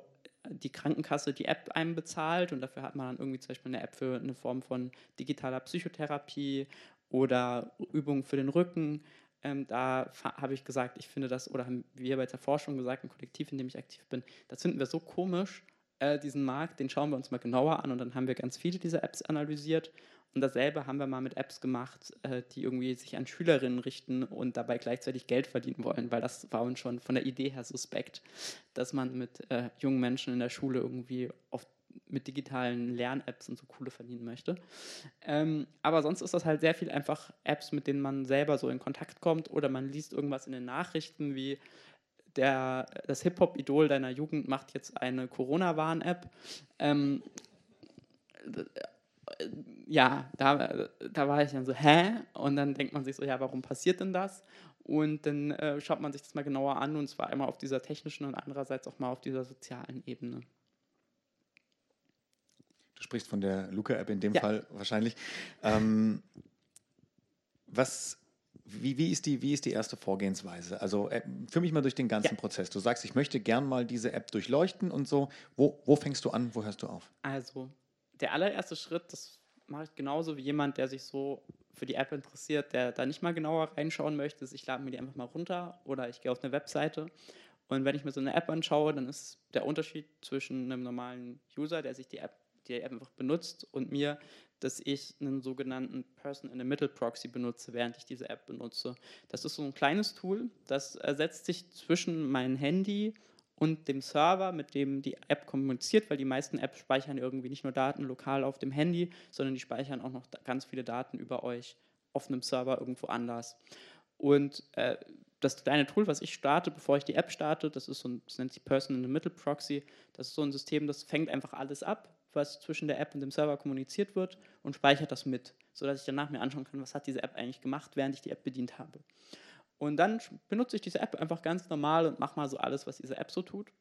Speaker 3: die Krankenkasse die App einem bezahlt und dafür hat man dann irgendwie zum Beispiel eine App für eine Form von digitaler Psychotherapie oder Übungen für den Rücken. Ähm, da habe ich gesagt, ich finde das, oder haben wir bei der Forschung gesagt, ein Kollektiv, in dem ich aktiv bin, das finden wir so komisch, äh, diesen Markt, den schauen wir uns mal genauer an und dann haben wir ganz viele dieser Apps analysiert und dasselbe haben wir mal mit Apps gemacht, äh, die irgendwie sich an Schülerinnen richten und dabei gleichzeitig Geld verdienen wollen, weil das war uns schon von der Idee her suspekt, dass man mit äh, jungen Menschen in der Schule irgendwie auf, mit digitalen Lern-Apps und so coole verdienen möchte. Ähm, aber sonst ist das halt sehr viel einfach Apps, mit denen man selber so in Kontakt kommt oder man liest irgendwas in den Nachrichten wie der, das Hip-Hop-Idol deiner Jugend macht jetzt eine Corona-Warn-App. Ähm, ja, da, da war ich dann so, hä? Und dann denkt man sich so, ja, warum passiert denn das? Und dann äh, schaut man sich das mal genauer an und zwar einmal auf dieser technischen und andererseits auch mal auf dieser sozialen Ebene.
Speaker 2: Du sprichst von der Luca-App in dem ja. Fall wahrscheinlich. Ähm, was, wie, wie, ist die, wie ist die erste Vorgehensweise? Also äh, führ mich mal durch den ganzen ja. Prozess. Du sagst, ich möchte gern mal diese App durchleuchten und so. Wo, wo fängst du an, wo hörst du auf?
Speaker 3: Also der allererste Schritt, das mache ich genauso wie jemand, der sich so für die App interessiert, der da nicht mal genauer reinschauen möchte, ist, ich lade mir die einfach mal runter oder ich gehe auf eine Webseite. Und wenn ich mir so eine App anschaue, dann ist der Unterschied zwischen einem normalen User, der sich die App, die App einfach benutzt, und mir, dass ich einen sogenannten Person in the Middle Proxy benutze, während ich diese App benutze. Das ist so ein kleines Tool, das setzt sich zwischen mein Handy und dem Server, mit dem die App kommuniziert, weil die meisten Apps speichern irgendwie nicht nur Daten lokal auf dem Handy, sondern die speichern auch noch ganz viele Daten über euch auf einem Server irgendwo anders. Und äh, das kleine Tool, was ich starte, bevor ich die App starte, das ist so ein, das nennt sich Person in the Middle Proxy. Das ist so ein System, das fängt einfach alles ab, was zwischen der App und dem Server kommuniziert wird und speichert das mit, sodass ich danach mir anschauen kann, was hat diese App eigentlich gemacht, während ich die App bedient habe. Und dann benutze ich diese App einfach ganz normal und mache mal so alles, was diese App so tut.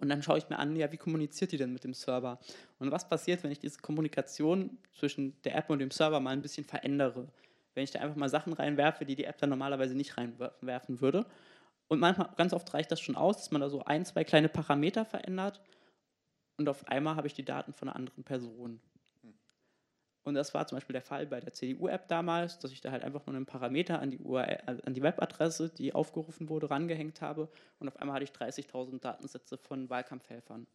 Speaker 3: Und dann schaue ich mir an, ja, wie kommuniziert die denn mit dem Server? Und was passiert, wenn ich diese Kommunikation zwischen der App und dem Server mal ein bisschen verändere? Wenn ich da einfach mal Sachen reinwerfe, die die App dann normalerweise nicht reinwerfen würde. Und manchmal, ganz oft reicht das schon aus, dass man da so ein, zwei kleine Parameter verändert und auf einmal habe ich die Daten von einer anderen Person. Und das war zum Beispiel der Fall bei der CDU-App damals, dass ich da halt einfach nur einen Parameter an die, URL, äh, an die Webadresse, die aufgerufen wurde, rangehängt habe. Und auf einmal hatte ich 30.000 Datensätze von Wahlkampfhelfern.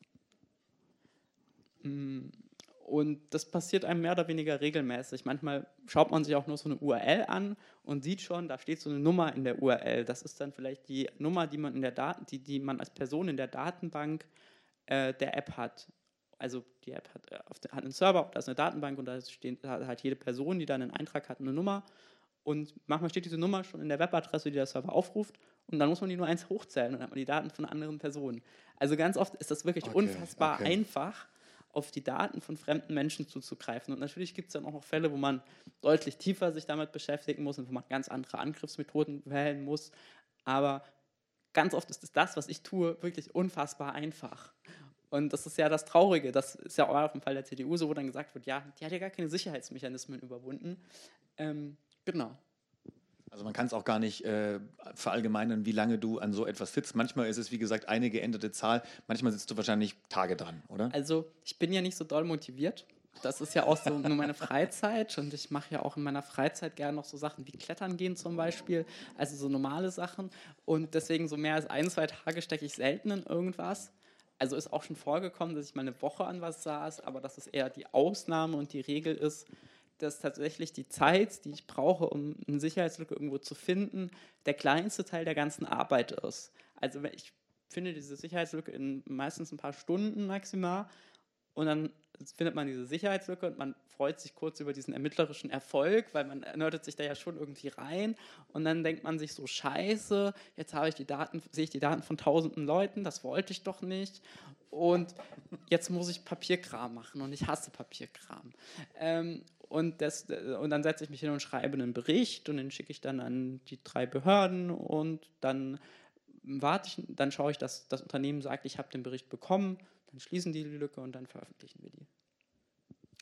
Speaker 3: Mm, und das passiert einem mehr oder weniger regelmäßig. Manchmal schaut man sich auch nur so eine URL an und sieht schon, da steht so eine Nummer in der URL. Das ist dann vielleicht die Nummer, die man in der Daten, die, die man als Person in der Datenbank äh, der App hat also die App hat, äh, hat einen Server, da ist eine Datenbank und da steht, hat jede Person, die da einen Eintrag hat, eine Nummer. Und manchmal steht diese Nummer schon in der Webadresse, die der Server aufruft. Und dann muss man die nur eins hochzählen und dann hat man die Daten von anderen Personen. Also ganz oft ist das wirklich okay, unfassbar okay. einfach, auf die Daten von fremden Menschen zuzugreifen. Und natürlich gibt es dann auch noch Fälle, wo man deutlich tiefer sich damit beschäftigen muss und wo man ganz andere Angriffsmethoden wählen muss. Aber ganz oft ist es das, was ich tue, wirklich unfassbar einfach. Und das ist ja das Traurige. Das ist ja auch im Fall der CDU so, wo dann gesagt wird, ja, die hat ja gar keine Sicherheitsmechanismen überwunden. Ähm, genau.
Speaker 2: Also man kann es auch gar nicht äh, verallgemeinern, wie lange du an so etwas sitzt. Manchmal ist es, wie gesagt, eine geänderte Zahl. Manchmal sitzt du wahrscheinlich Tage dran, oder?
Speaker 3: Also ich bin ja nicht so doll motiviert. Das ist ja auch so nur meine Freizeit und ich mache ja auch in meiner Freizeit gerne noch so Sachen wie Klettern gehen zum Beispiel, also so normale Sachen. Und deswegen so mehr als ein, zwei Tage stecke ich selten in irgendwas. Also ist auch schon vorgekommen, dass ich mal eine Woche an was saß, aber dass es eher die Ausnahme und die Regel ist, dass tatsächlich die Zeit, die ich brauche, um eine Sicherheitslücke irgendwo zu finden, der kleinste Teil der ganzen Arbeit ist. Also ich finde diese Sicherheitslücke in meistens ein paar Stunden maximal und dann findet man diese Sicherheitslücke und man freut sich kurz über diesen ermittlerischen Erfolg, weil man nerdet sich da ja schon irgendwie rein. Und dann denkt man sich so, scheiße, jetzt habe ich die Daten, sehe ich die Daten von tausenden Leuten, das wollte ich doch nicht. Und jetzt muss ich Papierkram machen und ich hasse Papierkram. Ähm, und, das, und dann setze ich mich hin und schreibe einen Bericht und den schicke ich dann an die drei Behörden und dann warte ich, dann schaue ich, dass das Unternehmen sagt, ich habe den Bericht bekommen dann schließen die die Lücke und dann veröffentlichen wir die.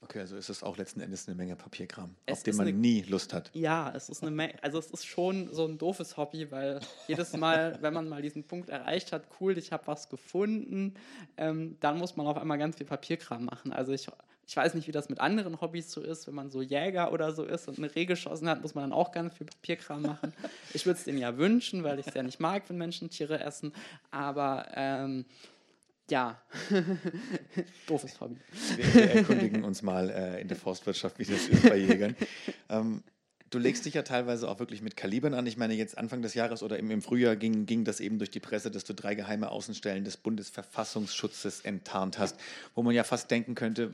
Speaker 2: Okay, also ist es auch letzten Endes eine Menge Papierkram, es auf den man eine, nie Lust hat.
Speaker 3: Ja, es ist eine Menge, also es ist schon so ein doofes Hobby, weil jedes Mal, wenn man mal diesen Punkt erreicht hat, cool, ich habe was gefunden, ähm, dann muss man auf einmal ganz viel Papierkram machen. Also ich, ich weiß nicht, wie das mit anderen Hobbys so ist, wenn man so Jäger oder so ist und eine Reh geschossen hat, muss man dann auch ganz viel Papierkram machen. Ich würde es denen ja wünschen, weil ich es ja nicht mag, wenn Menschen Tiere essen, aber ähm, ja, doofes Hobby.
Speaker 2: Wir, wir, erkundigen uns mal äh, in der Forstwirtschaft, wie das ist bei Jägern. Ähm, du legst dich ja teilweise auch wirklich mit Kalibern an. Ich meine, jetzt Anfang des Jahres oder im, im Frühjahr ging, ging das eben durch die Presse, dass du drei geheime Außenstellen des Bundesverfassungsschutzes enttarnt hast, wo man ja fast denken könnte,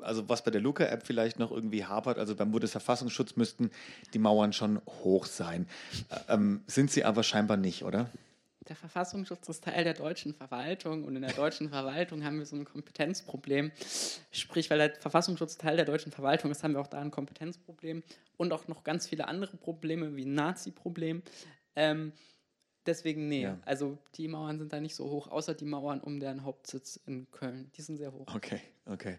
Speaker 2: also was bei der Luca-App vielleicht noch irgendwie hapert, also beim Bundesverfassungsschutz müssten die Mauern schon hoch sein. Ähm, sind sie aber scheinbar nicht, oder?
Speaker 3: Der Verfassungsschutz ist Teil der deutschen Verwaltung und in der deutschen Verwaltung haben wir so ein Kompetenzproblem. Sprich, weil der Verfassungsschutz Teil der deutschen Verwaltung ist, haben wir auch da ein Kompetenzproblem und auch noch ganz viele andere Probleme wie ein Nazi-Problem. Ähm, deswegen, nee, ja. also die Mauern sind da nicht so hoch, außer die Mauern um deren Hauptsitz in Köln. Die sind sehr hoch.
Speaker 2: Okay, okay.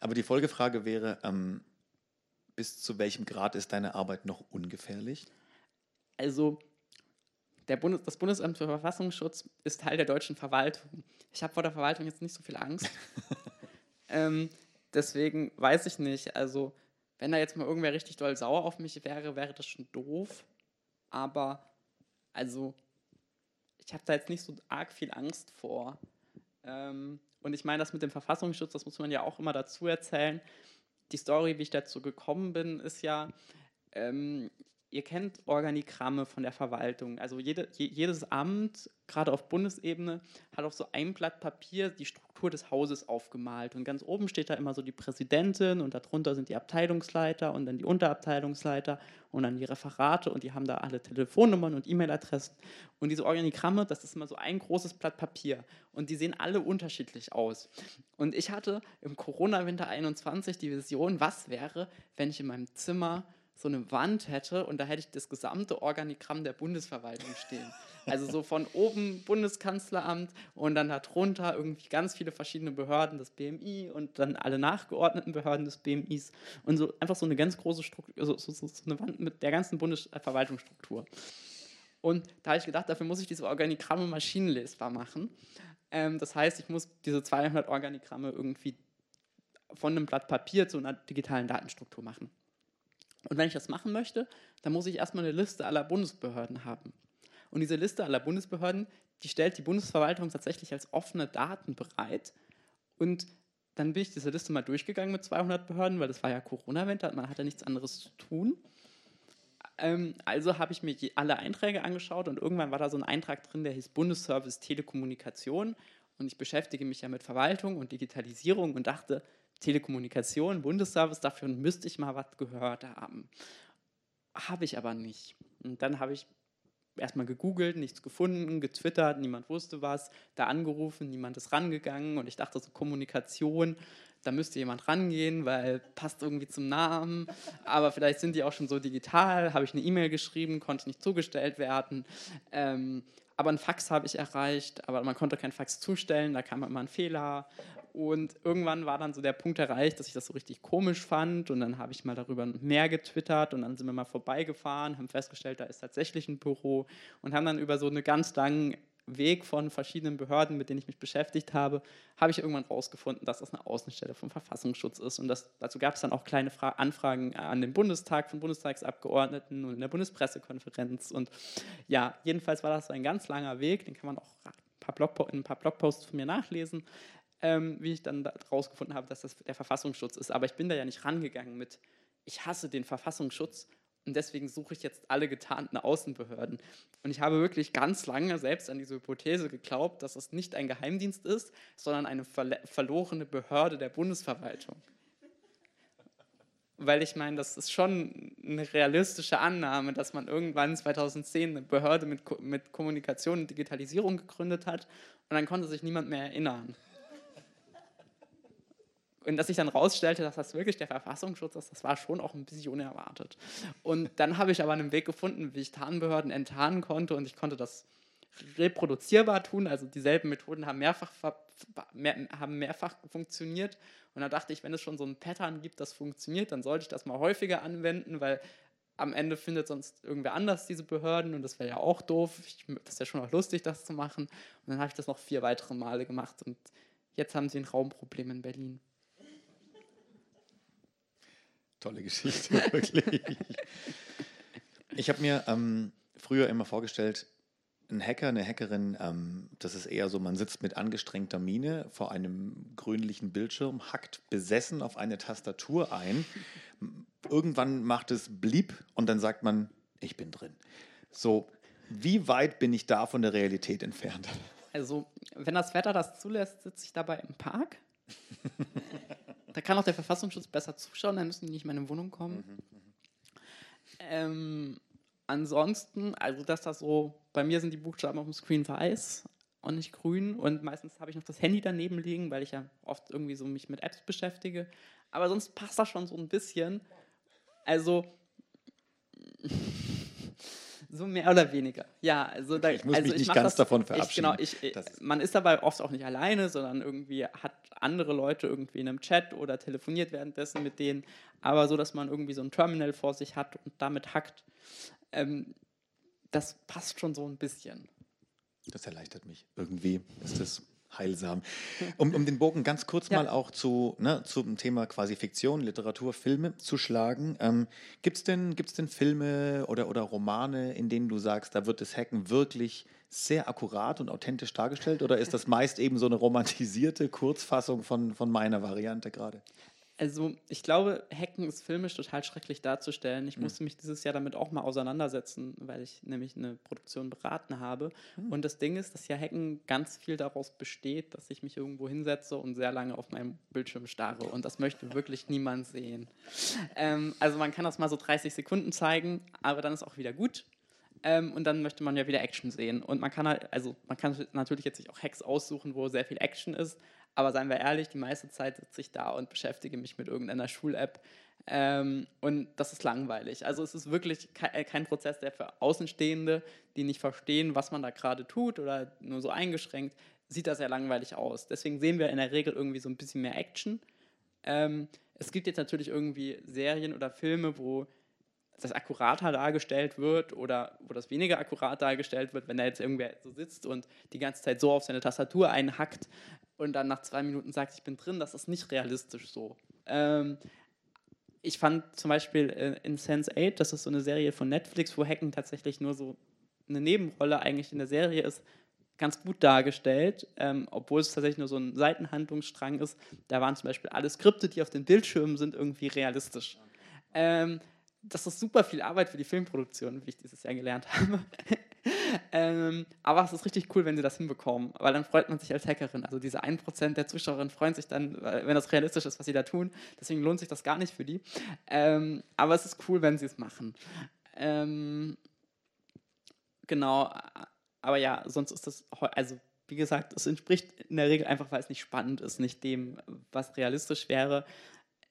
Speaker 2: Aber die Folgefrage wäre, ähm, bis zu welchem Grad ist deine Arbeit noch ungefährlich?
Speaker 3: Also Bundes, das Bundesamt für Verfassungsschutz ist Teil der deutschen Verwaltung. Ich habe vor der Verwaltung jetzt nicht so viel Angst. ähm, deswegen weiß ich nicht. Also, wenn da jetzt mal irgendwer richtig doll sauer auf mich wäre, wäre das schon doof. Aber, also, ich habe da jetzt nicht so arg viel Angst vor. Ähm, und ich meine, das mit dem Verfassungsschutz, das muss man ja auch immer dazu erzählen. Die Story, wie ich dazu gekommen bin, ist ja, ähm, ihr kennt Organigramme von der Verwaltung. Also jede, jedes Amt, gerade auf Bundesebene, hat auf so ein Blatt Papier die Struktur des Hauses aufgemalt. Und ganz oben steht da immer so die Präsidentin und darunter sind die Abteilungsleiter und dann die Unterabteilungsleiter und dann die Referate und die haben da alle Telefonnummern und E-Mail-Adressen. Und diese Organigramme, das ist immer so ein großes Blatt Papier und die sehen alle unterschiedlich aus. Und ich hatte im Corona-Winter 21 die Vision, was wäre, wenn ich in meinem Zimmer so eine Wand hätte und da hätte ich das gesamte Organigramm der Bundesverwaltung stehen. Also so von oben Bundeskanzleramt und dann darunter irgendwie ganz viele verschiedene Behörden des BMI und dann alle nachgeordneten Behörden des BMIs und so einfach so eine ganz große Struktur, so, so, so eine Wand mit der ganzen Bundesverwaltungsstruktur. Und da habe ich gedacht, dafür muss ich diese Organigramme maschinenlesbar machen. Ähm, das heißt, ich muss diese 200 Organigramme irgendwie von einem Blatt Papier zu einer digitalen Datenstruktur machen. Und wenn ich das machen möchte, dann muss ich erstmal eine Liste aller Bundesbehörden haben. Und diese Liste aller Bundesbehörden, die stellt die Bundesverwaltung tatsächlich als offene Daten bereit. Und dann bin ich diese Liste mal durchgegangen mit 200 Behörden, weil das war ja Corona-Winter, man hatte nichts anderes zu tun. Ähm, also habe ich mir alle Einträge angeschaut und irgendwann war da so ein Eintrag drin, der hieß Bundesservice Telekommunikation. Und ich beschäftige mich ja mit Verwaltung und Digitalisierung und dachte, Telekommunikation, Bundesservice, dafür müsste ich mal was gehört haben. Habe ich aber nicht. Und dann habe ich erstmal gegoogelt, nichts gefunden, getwittert, niemand wusste was, da angerufen, niemand ist rangegangen und ich dachte so Kommunikation, da müsste jemand rangehen, weil passt irgendwie zum Namen, aber vielleicht sind die auch schon so digital, habe ich eine E-Mail geschrieben, konnte nicht zugestellt werden. Ähm, aber ein Fax habe ich erreicht, aber man konnte kein Fax zustellen, da kam immer ein Fehler. Und irgendwann war dann so der Punkt erreicht, dass ich das so richtig komisch fand. Und dann habe ich mal darüber mehr getwittert und dann sind wir mal vorbeigefahren, haben festgestellt, da ist tatsächlich ein Büro und haben dann über so einen ganz langen Weg von verschiedenen Behörden, mit denen ich mich beschäftigt habe, habe ich irgendwann herausgefunden, dass das eine Außenstelle vom Verfassungsschutz ist. Und das, dazu gab es dann auch kleine Fra Anfragen an den Bundestag von Bundestagsabgeordneten und in der Bundespressekonferenz. Und ja, jedenfalls war das ein ganz langer Weg, den kann man auch in ein paar Blogposts von mir nachlesen ähm, wie ich dann herausgefunden habe, dass das der Verfassungsschutz ist. Aber ich bin da ja nicht rangegangen mit, ich hasse den Verfassungsschutz und deswegen suche ich jetzt alle getarnten Außenbehörden. Und ich habe wirklich ganz lange selbst an diese Hypothese geglaubt, dass es nicht ein Geheimdienst ist, sondern eine verlorene Behörde der Bundesverwaltung. Weil ich meine, das ist schon eine realistische Annahme, dass man irgendwann 2010 eine Behörde mit, mit Kommunikation und Digitalisierung gegründet hat und dann konnte sich niemand mehr erinnern. Und dass sich dann rausstellte, dass das wirklich der Verfassungsschutz ist, das war schon auch ein bisschen unerwartet. Und dann habe ich aber einen Weg gefunden, wie ich Tarnbehörden enttarnen konnte und ich konnte das reproduzierbar tun. Also dieselben Methoden haben mehrfach, mehr, haben mehrfach funktioniert. Und da dachte ich, wenn es schon so ein Pattern gibt, das funktioniert, dann sollte ich das mal häufiger anwenden, weil am Ende findet sonst irgendwer anders diese Behörden und das wäre ja auch doof. Ich, das ist ja schon auch lustig, das zu machen. Und dann habe ich das noch vier weitere Male gemacht und jetzt haben sie ein Raumproblem in Berlin.
Speaker 2: Tolle Geschichte, wirklich. ich habe mir ähm, früher immer vorgestellt, ein Hacker, eine Hackerin, ähm, das ist eher so, man sitzt mit angestrengter Miene vor einem grünlichen Bildschirm, hackt besessen auf eine Tastatur ein. Irgendwann macht es blieb und dann sagt man, ich bin drin. So, wie weit bin ich da von der Realität entfernt?
Speaker 3: Also, wenn das Wetter das zulässt, sitze ich dabei im Park. Da kann auch der Verfassungsschutz besser zuschauen, dann müssen die nicht in meine Wohnung kommen. Mhm, mhm. Ähm, ansonsten, also dass das so, bei mir sind die Buchstaben auf dem Screen weiß und nicht grün und meistens habe ich noch das Handy daneben liegen, weil ich ja oft irgendwie so mich mit Apps beschäftige. Aber sonst passt das schon so ein bisschen. Also so mehr oder weniger. Ja, also da,
Speaker 2: ich muss
Speaker 3: also
Speaker 2: mich nicht ganz
Speaker 3: das,
Speaker 2: davon verabschieden.
Speaker 3: Ich, genau, ich, man ist dabei oft auch nicht alleine, sondern irgendwie hat andere Leute irgendwie in einem Chat oder telefoniert währenddessen mit denen, aber so, dass man irgendwie so ein Terminal vor sich hat und damit hackt. Ähm, das passt schon so ein bisschen.
Speaker 2: Das erleichtert mich. Irgendwie ist das heilsam. Um, um den Bogen ganz kurz ja. mal auch zu, ne, zum Thema quasi Fiktion, Literatur, Filme zu schlagen. Ähm, Gibt es denn, gibt's denn Filme oder, oder Romane, in denen du sagst, da wird das Hacken wirklich sehr akkurat und authentisch dargestellt oder ist das meist eben so eine romantisierte Kurzfassung von, von meiner Variante gerade?
Speaker 3: Also, ich glaube, Hacken ist filmisch total schrecklich darzustellen. Ich
Speaker 2: Mhm.
Speaker 3: musste mich dieses Jahr damit auch mal auseinandersetzen, weil ich nämlich eine Produktion beraten habe.
Speaker 2: Mhm.
Speaker 3: Und das Ding ist, dass ja Hacken ganz viel daraus besteht, dass ich mich irgendwo hinsetze und sehr lange auf meinem Bildschirm starre. Und das möchte wirklich niemand sehen. Ähm, also, man kann das mal so 30 Sekunden zeigen, aber dann ist auch wieder gut. Ähm, und dann möchte man ja wieder Action sehen. Und man kann halt, also man kann natürlich jetzt sich auch Hacks aussuchen, wo sehr viel Action ist. Aber seien wir ehrlich, die meiste Zeit sitze ich da und beschäftige mich mit irgendeiner Schul-App. Ähm, und das ist langweilig. Also es ist wirklich ke äh, kein Prozess, der für Außenstehende, die nicht verstehen, was man da gerade tut oder nur so eingeschränkt, sieht das sehr langweilig aus. Deswegen sehen wir in der Regel irgendwie so ein bisschen mehr Action. Ähm, es gibt jetzt natürlich irgendwie Serien oder Filme, wo das akkurater dargestellt wird oder wo das weniger akkurat dargestellt wird, wenn da jetzt irgendwer so sitzt und die ganze Zeit so auf seine Tastatur einhackt und dann nach zwei Minuten sagt, ich bin drin, das ist nicht realistisch so. Ähm, ich fand zum Beispiel äh, in Sense8, das ist so eine Serie von Netflix, wo Hacken tatsächlich nur so eine Nebenrolle eigentlich in der Serie ist, ganz gut dargestellt, ähm, obwohl es tatsächlich nur so ein Seitenhandlungsstrang ist. Da waren zum Beispiel alle Skripte, die auf den Bildschirmen sind, irgendwie realistisch. Ähm, das ist super viel Arbeit für die Filmproduktion, wie ich dieses Jahr gelernt habe. Ähm, aber es ist richtig cool, wenn sie das hinbekommen, weil dann freut man sich als Hackerin. Also diese 1% der Zuschauerinnen freuen sich dann, wenn das realistisch ist, was sie da tun. Deswegen lohnt sich das gar nicht für die. Ähm, aber es ist cool, wenn sie es machen. Ähm, genau, aber ja, sonst ist das, also wie gesagt, es entspricht in der Regel einfach, weil es nicht spannend ist, nicht dem, was realistisch wäre.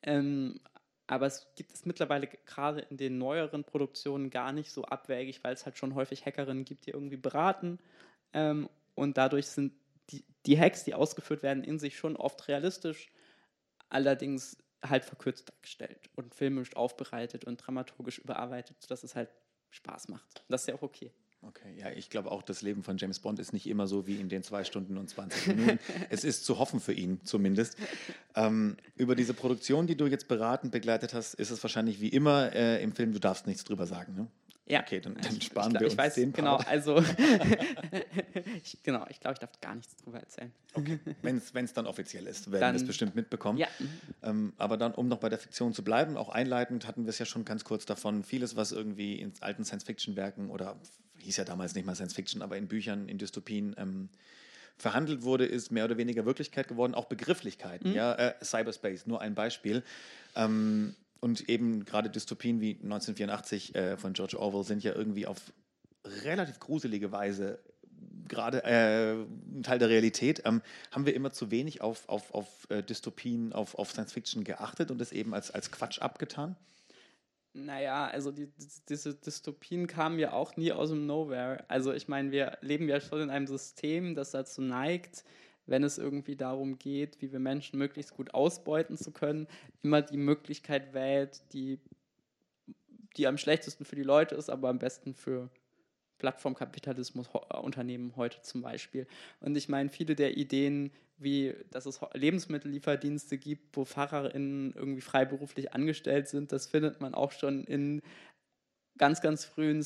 Speaker 3: Ähm, aber es gibt es mittlerweile gerade in den neueren Produktionen gar nicht so abwägig, weil es halt schon häufig Hackerinnen gibt, die irgendwie beraten. Ähm, und dadurch sind die, die Hacks, die ausgeführt werden, in sich schon oft realistisch, allerdings halt verkürzt dargestellt und filmisch aufbereitet und dramaturgisch überarbeitet, sodass es halt Spaß macht. Das ist ja auch okay.
Speaker 2: Okay, ja, ich glaube auch, das Leben von James Bond ist nicht immer so wie in den zwei Stunden und 20 Minuten. es ist zu hoffen für ihn zumindest. Ähm, über diese Produktion, die du jetzt beratend begleitet hast, ist es wahrscheinlich wie immer äh, im Film, du darfst nichts drüber sagen. Ne?
Speaker 3: Ja.
Speaker 2: Okay, dann, dann
Speaker 3: Ich-
Speaker 2: sparen
Speaker 3: ich,
Speaker 2: wir
Speaker 3: ich
Speaker 2: uns
Speaker 3: weiß,
Speaker 2: den
Speaker 3: genau,
Speaker 2: Part.
Speaker 3: also ich, genau, ich glaube, ich darf gar nichts drüber erzählen.
Speaker 2: Wenn es dann offiziell ist, werden wir es bestimmt mitbekommen.
Speaker 3: Ja,
Speaker 2: Ähm, aber dann, um noch bei der Fiktion zu bleiben, auch einleitend hatten wir es ja schon ganz kurz davon, vieles, was irgendwie in alten Science-Fiction-Werken oder hieß ja damals nicht mal Science-Fiction, aber in Büchern, in Dystopien ähm, verhandelt wurde, ist mehr oder weniger Wirklichkeit geworden, auch Begrifflichkeiten. Ja, äh, Cyberspace, nur ein Beispiel. Ähm, und eben gerade Dystopien wie 1984 äh, von George Orwell sind ja irgendwie auf relativ gruselige Weise gerade äh, ein Teil der Realität. Ähm, haben wir immer zu wenig auf, auf, auf äh, Dystopien, auf, auf Science Fiction geachtet und es eben als, als Quatsch abgetan?
Speaker 3: naja, also die, die, diese Dystopien kamen ja auch nie aus dem Nowhere. Also ich meine, wir leben ja schon in einem System, das dazu neigt, wenn es irgendwie darum geht, wie wir Menschen möglichst gut ausbeuten zu können, immer die Möglichkeit wählt, die, die am schlechtesten für die Leute ist, aber am besten für Plattformkapitalismus ho- Unternehmen heute zum Beispiel. Und ich meine, viele der Ideen, wie dass es Lebensmittellieferdienste gibt, wo FahrerInnen irgendwie freiberuflich angestellt sind, das findet man auch schon in ganz, ganz frühen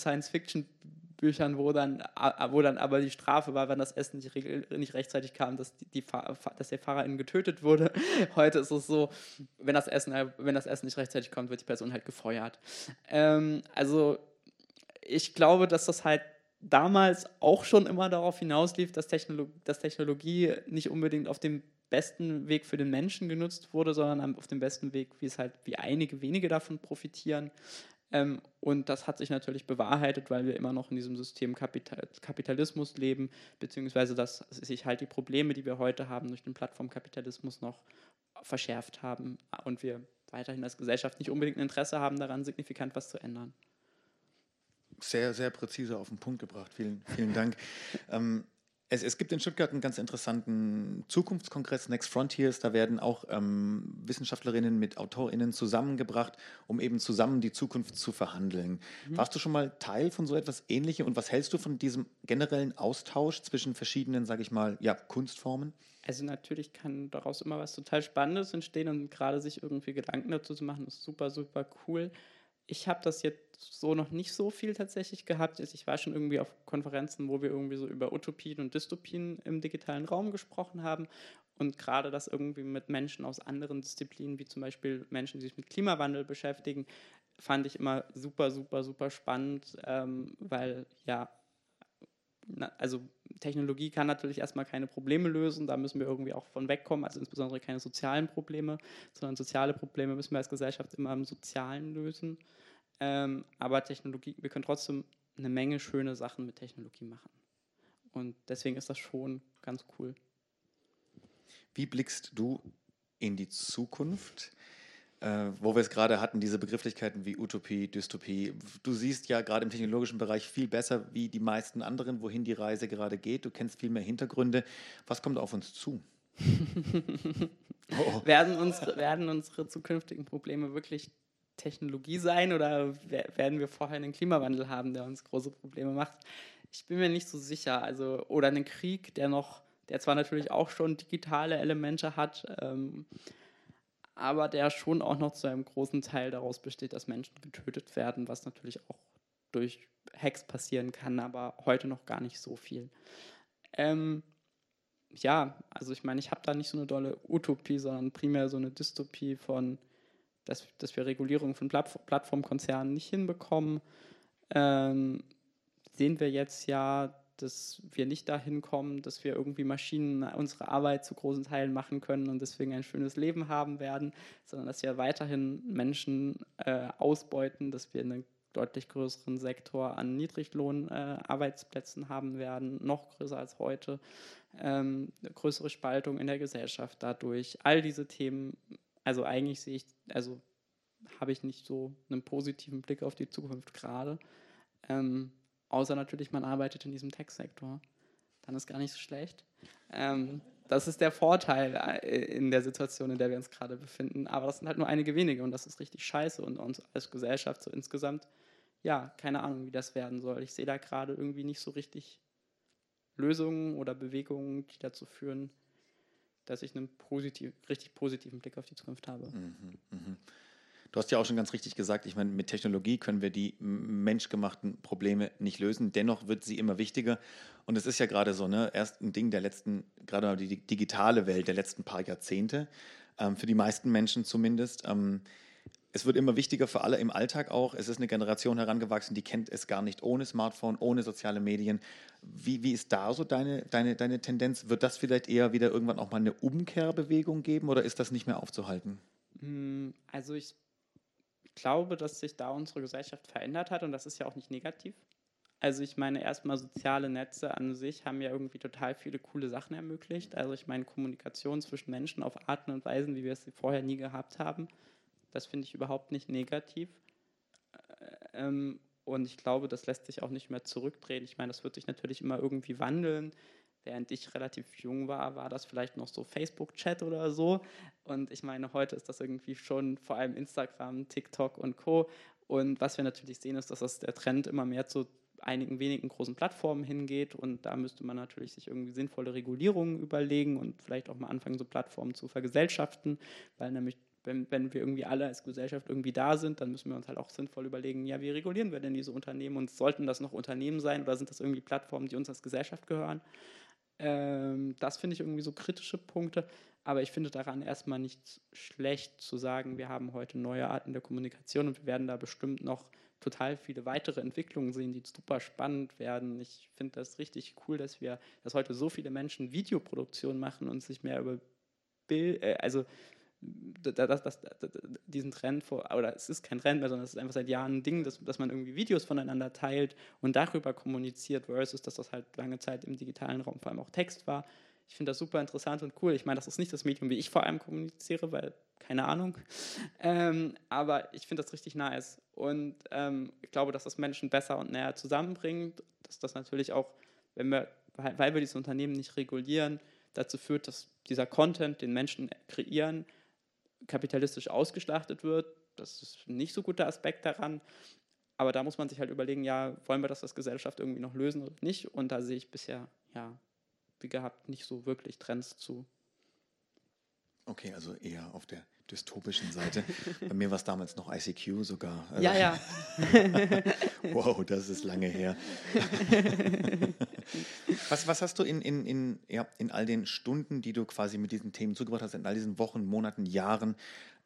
Speaker 3: Science-Fiction-Büchern, wo dann, wo dann aber die Strafe war, wenn das Essen nicht, nicht rechtzeitig kam, dass, die, die dass der FahrerIn getötet wurde. Heute ist es so, wenn das, Essen, wenn das Essen nicht rechtzeitig kommt, wird die Person halt gefeuert. Ähm, also ich glaube, dass das halt damals auch schon immer darauf hinauslief, dass, Technolo dass Technologie nicht unbedingt auf dem besten Weg für den Menschen genutzt wurde, sondern auf dem besten Weg, wie es halt, wie einige wenige davon profitieren. Ähm, und das hat sich natürlich bewahrheitet, weil wir immer noch in diesem System Kapital Kapitalismus leben, beziehungsweise dass sich halt die Probleme, die wir heute haben, durch den Plattformkapitalismus noch verschärft haben und wir weiterhin als Gesellschaft nicht unbedingt ein Interesse haben, daran signifikant was zu ändern.
Speaker 2: Sehr, sehr präzise auf den Punkt gebracht. Vielen, vielen Dank. ähm, es, es gibt in Stuttgart einen ganz interessanten Zukunftskongress, Next Frontiers. Da werden auch ähm, Wissenschaftlerinnen mit AutorInnen zusammengebracht, um eben zusammen die Zukunft zu verhandeln. Warst du schon mal Teil von so etwas Ähnlichem und was hältst du von diesem generellen Austausch zwischen verschiedenen, sage ich mal, ja, Kunstformen?
Speaker 3: Also natürlich kann daraus immer was total Spannendes entstehen und gerade sich irgendwie Gedanken dazu zu machen, ist super, super cool. Ich habe das jetzt so noch nicht so viel tatsächlich gehabt. Ich war schon irgendwie auf Konferenzen, wo wir irgendwie so über Utopien und Dystopien im digitalen Raum gesprochen haben. Und gerade das irgendwie mit Menschen aus anderen Disziplinen, wie zum Beispiel Menschen, die sich mit Klimawandel beschäftigen, fand ich immer super, super, super spannend, ähm, weil ja, na, also Technologie kann natürlich erstmal keine Probleme lösen, da müssen wir irgendwie auch von wegkommen, also insbesondere keine sozialen Probleme, sondern soziale Probleme müssen wir als Gesellschaft immer im Sozialen lösen. Ähm, aber Technologie, wir können trotzdem eine Menge schöne Sachen mit Technologie machen. Und deswegen ist das schon ganz cool.
Speaker 2: Wie blickst du in die Zukunft? Äh, wo wir es gerade hatten, diese Begrifflichkeiten wie Utopie, Dystopie. Du siehst ja gerade im technologischen Bereich viel besser wie die meisten anderen, wohin die Reise gerade geht. Du kennst viel mehr Hintergründe. Was kommt auf uns zu?
Speaker 3: oh, oh. Werden, unsere, werden unsere zukünftigen Probleme wirklich Technologie sein oder werden wir vorher einen Klimawandel haben, der uns große Probleme macht? Ich bin mir nicht so sicher. Also, oder einen Krieg, der noch, der zwar natürlich auch schon digitale Elemente hat, ähm, aber der schon auch noch zu einem großen Teil daraus besteht, dass Menschen getötet werden, was natürlich auch durch Hacks passieren kann, aber heute noch gar nicht so viel. Ähm, ja, also ich meine, ich habe da nicht so eine dolle Utopie, sondern primär so eine Dystopie von, dass, dass wir Regulierung von Plattform Plattformkonzernen nicht hinbekommen. Ähm, sehen wir jetzt ja, dass wir nicht dahin kommen, dass wir irgendwie Maschinen unsere Arbeit zu großen Teilen machen können und deswegen ein schönes Leben haben werden, sondern dass wir weiterhin Menschen äh, ausbeuten, dass wir einen deutlich größeren Sektor an Niedriglohn-Arbeitsplätzen äh, haben werden, noch größer als heute, ähm, größere Spaltung in der Gesellschaft dadurch. All diese Themen, also eigentlich sehe ich, also habe ich nicht so einen positiven Blick auf die Zukunft gerade. Ähm, Außer natürlich, man arbeitet in diesem Tech-Sektor. Dann ist gar nicht so schlecht. Ähm, das ist der Vorteil äh, in der Situation, in der wir uns gerade befinden. Aber das sind halt nur einige wenige und das ist richtig scheiße. Und uns als Gesellschaft so insgesamt, ja, keine Ahnung, wie das werden soll. Ich sehe da gerade irgendwie nicht so richtig Lösungen oder Bewegungen, die dazu führen, dass ich einen positiv, richtig positiven Blick auf die Zukunft habe. Mhm,
Speaker 2: mh. Du hast ja auch schon ganz richtig gesagt, ich meine, mit Technologie können wir die menschgemachten Probleme nicht lösen. Dennoch wird sie immer wichtiger. Und es ist ja gerade so, ne, erst ein Ding der letzten, gerade die digitale Welt der letzten paar Jahrzehnte, ähm, für die meisten Menschen zumindest. Ähm, es wird immer wichtiger für alle im Alltag auch. Es ist eine Generation herangewachsen, die kennt es gar nicht ohne Smartphone, ohne soziale Medien. Wie, wie ist da so deine, deine, deine Tendenz? Wird das vielleicht eher wieder irgendwann auch mal eine Umkehrbewegung geben oder ist das nicht mehr aufzuhalten?
Speaker 3: Hm, also ich glaube, dass sich da unsere Gesellschaft verändert hat und das ist ja auch nicht negativ. Also ich meine, erstmal soziale Netze an sich haben ja irgendwie total viele coole Sachen ermöglicht. Also ich meine, Kommunikation zwischen Menschen auf Arten und Weisen, wie wir es vorher nie gehabt haben, das finde ich überhaupt nicht negativ. Äh, ähm, und ich glaube, das lässt sich auch nicht mehr zurückdrehen. Ich meine, das wird sich natürlich immer irgendwie wandeln während ich relativ jung war, war das vielleicht noch so Facebook-Chat oder so. Und ich meine, heute ist das irgendwie schon vor allem Instagram, TikTok und Co. Und was wir natürlich sehen, ist, dass das der Trend immer mehr zu einigen wenigen großen Plattformen hingeht und da müsste man natürlich sich irgendwie sinnvolle Regulierungen überlegen und vielleicht auch mal anfangen, so Plattformen zu vergesellschaften, weil nämlich wenn, wenn wir irgendwie alle als Gesellschaft irgendwie da sind, dann müssen wir uns halt auch sinnvoll überlegen, ja, wie regulieren wir denn diese Unternehmen und sollten das noch Unternehmen sein oder sind das irgendwie Plattformen, die uns als Gesellschaft gehören? Ähm, das finde ich irgendwie so kritische Punkte. Aber ich finde daran erstmal nicht schlecht zu sagen, wir haben heute neue Arten der Kommunikation und wir werden da bestimmt noch total viele weitere Entwicklungen sehen, die super spannend werden. Ich finde das richtig cool, dass wir, dass heute so viele Menschen Videoproduktion machen und sich mehr über Bild, äh, also das, das, das, diesen Trend vor, oder es ist kein Trend mehr, sondern es ist einfach seit Jahren ein Ding, dass, dass man irgendwie Videos voneinander teilt und darüber kommuniziert, versus dass das halt lange Zeit im digitalen Raum vor allem auch Text war. Ich finde das super interessant und cool. Ich meine, das ist nicht das Medium, wie ich vor allem kommuniziere, weil keine Ahnung. Ähm, aber ich finde das richtig nice. Und ähm, ich glaube, dass das Menschen besser und näher zusammenbringt, dass das natürlich auch, wenn wir, weil wir diese Unternehmen nicht regulieren, dazu führt, dass dieser Content, den Menschen kreieren, kapitalistisch ausgeschlachtet wird. Das ist ein nicht so guter Aspekt daran. Aber da muss man sich halt überlegen, ja, wollen wir das als Gesellschaft irgendwie noch lösen oder nicht? Und da sehe ich bisher, ja, wie gehabt, nicht so wirklich Trends zu.
Speaker 2: Okay, also eher auf der dystopischen Seite. Bei mir war es damals noch ICQ sogar.
Speaker 3: Also ja, ja.
Speaker 2: wow, das ist lange her. was, was hast du in, in, in, ja, in all den Stunden, die du quasi mit diesen Themen zugebracht hast, in all diesen Wochen, Monaten, Jahren,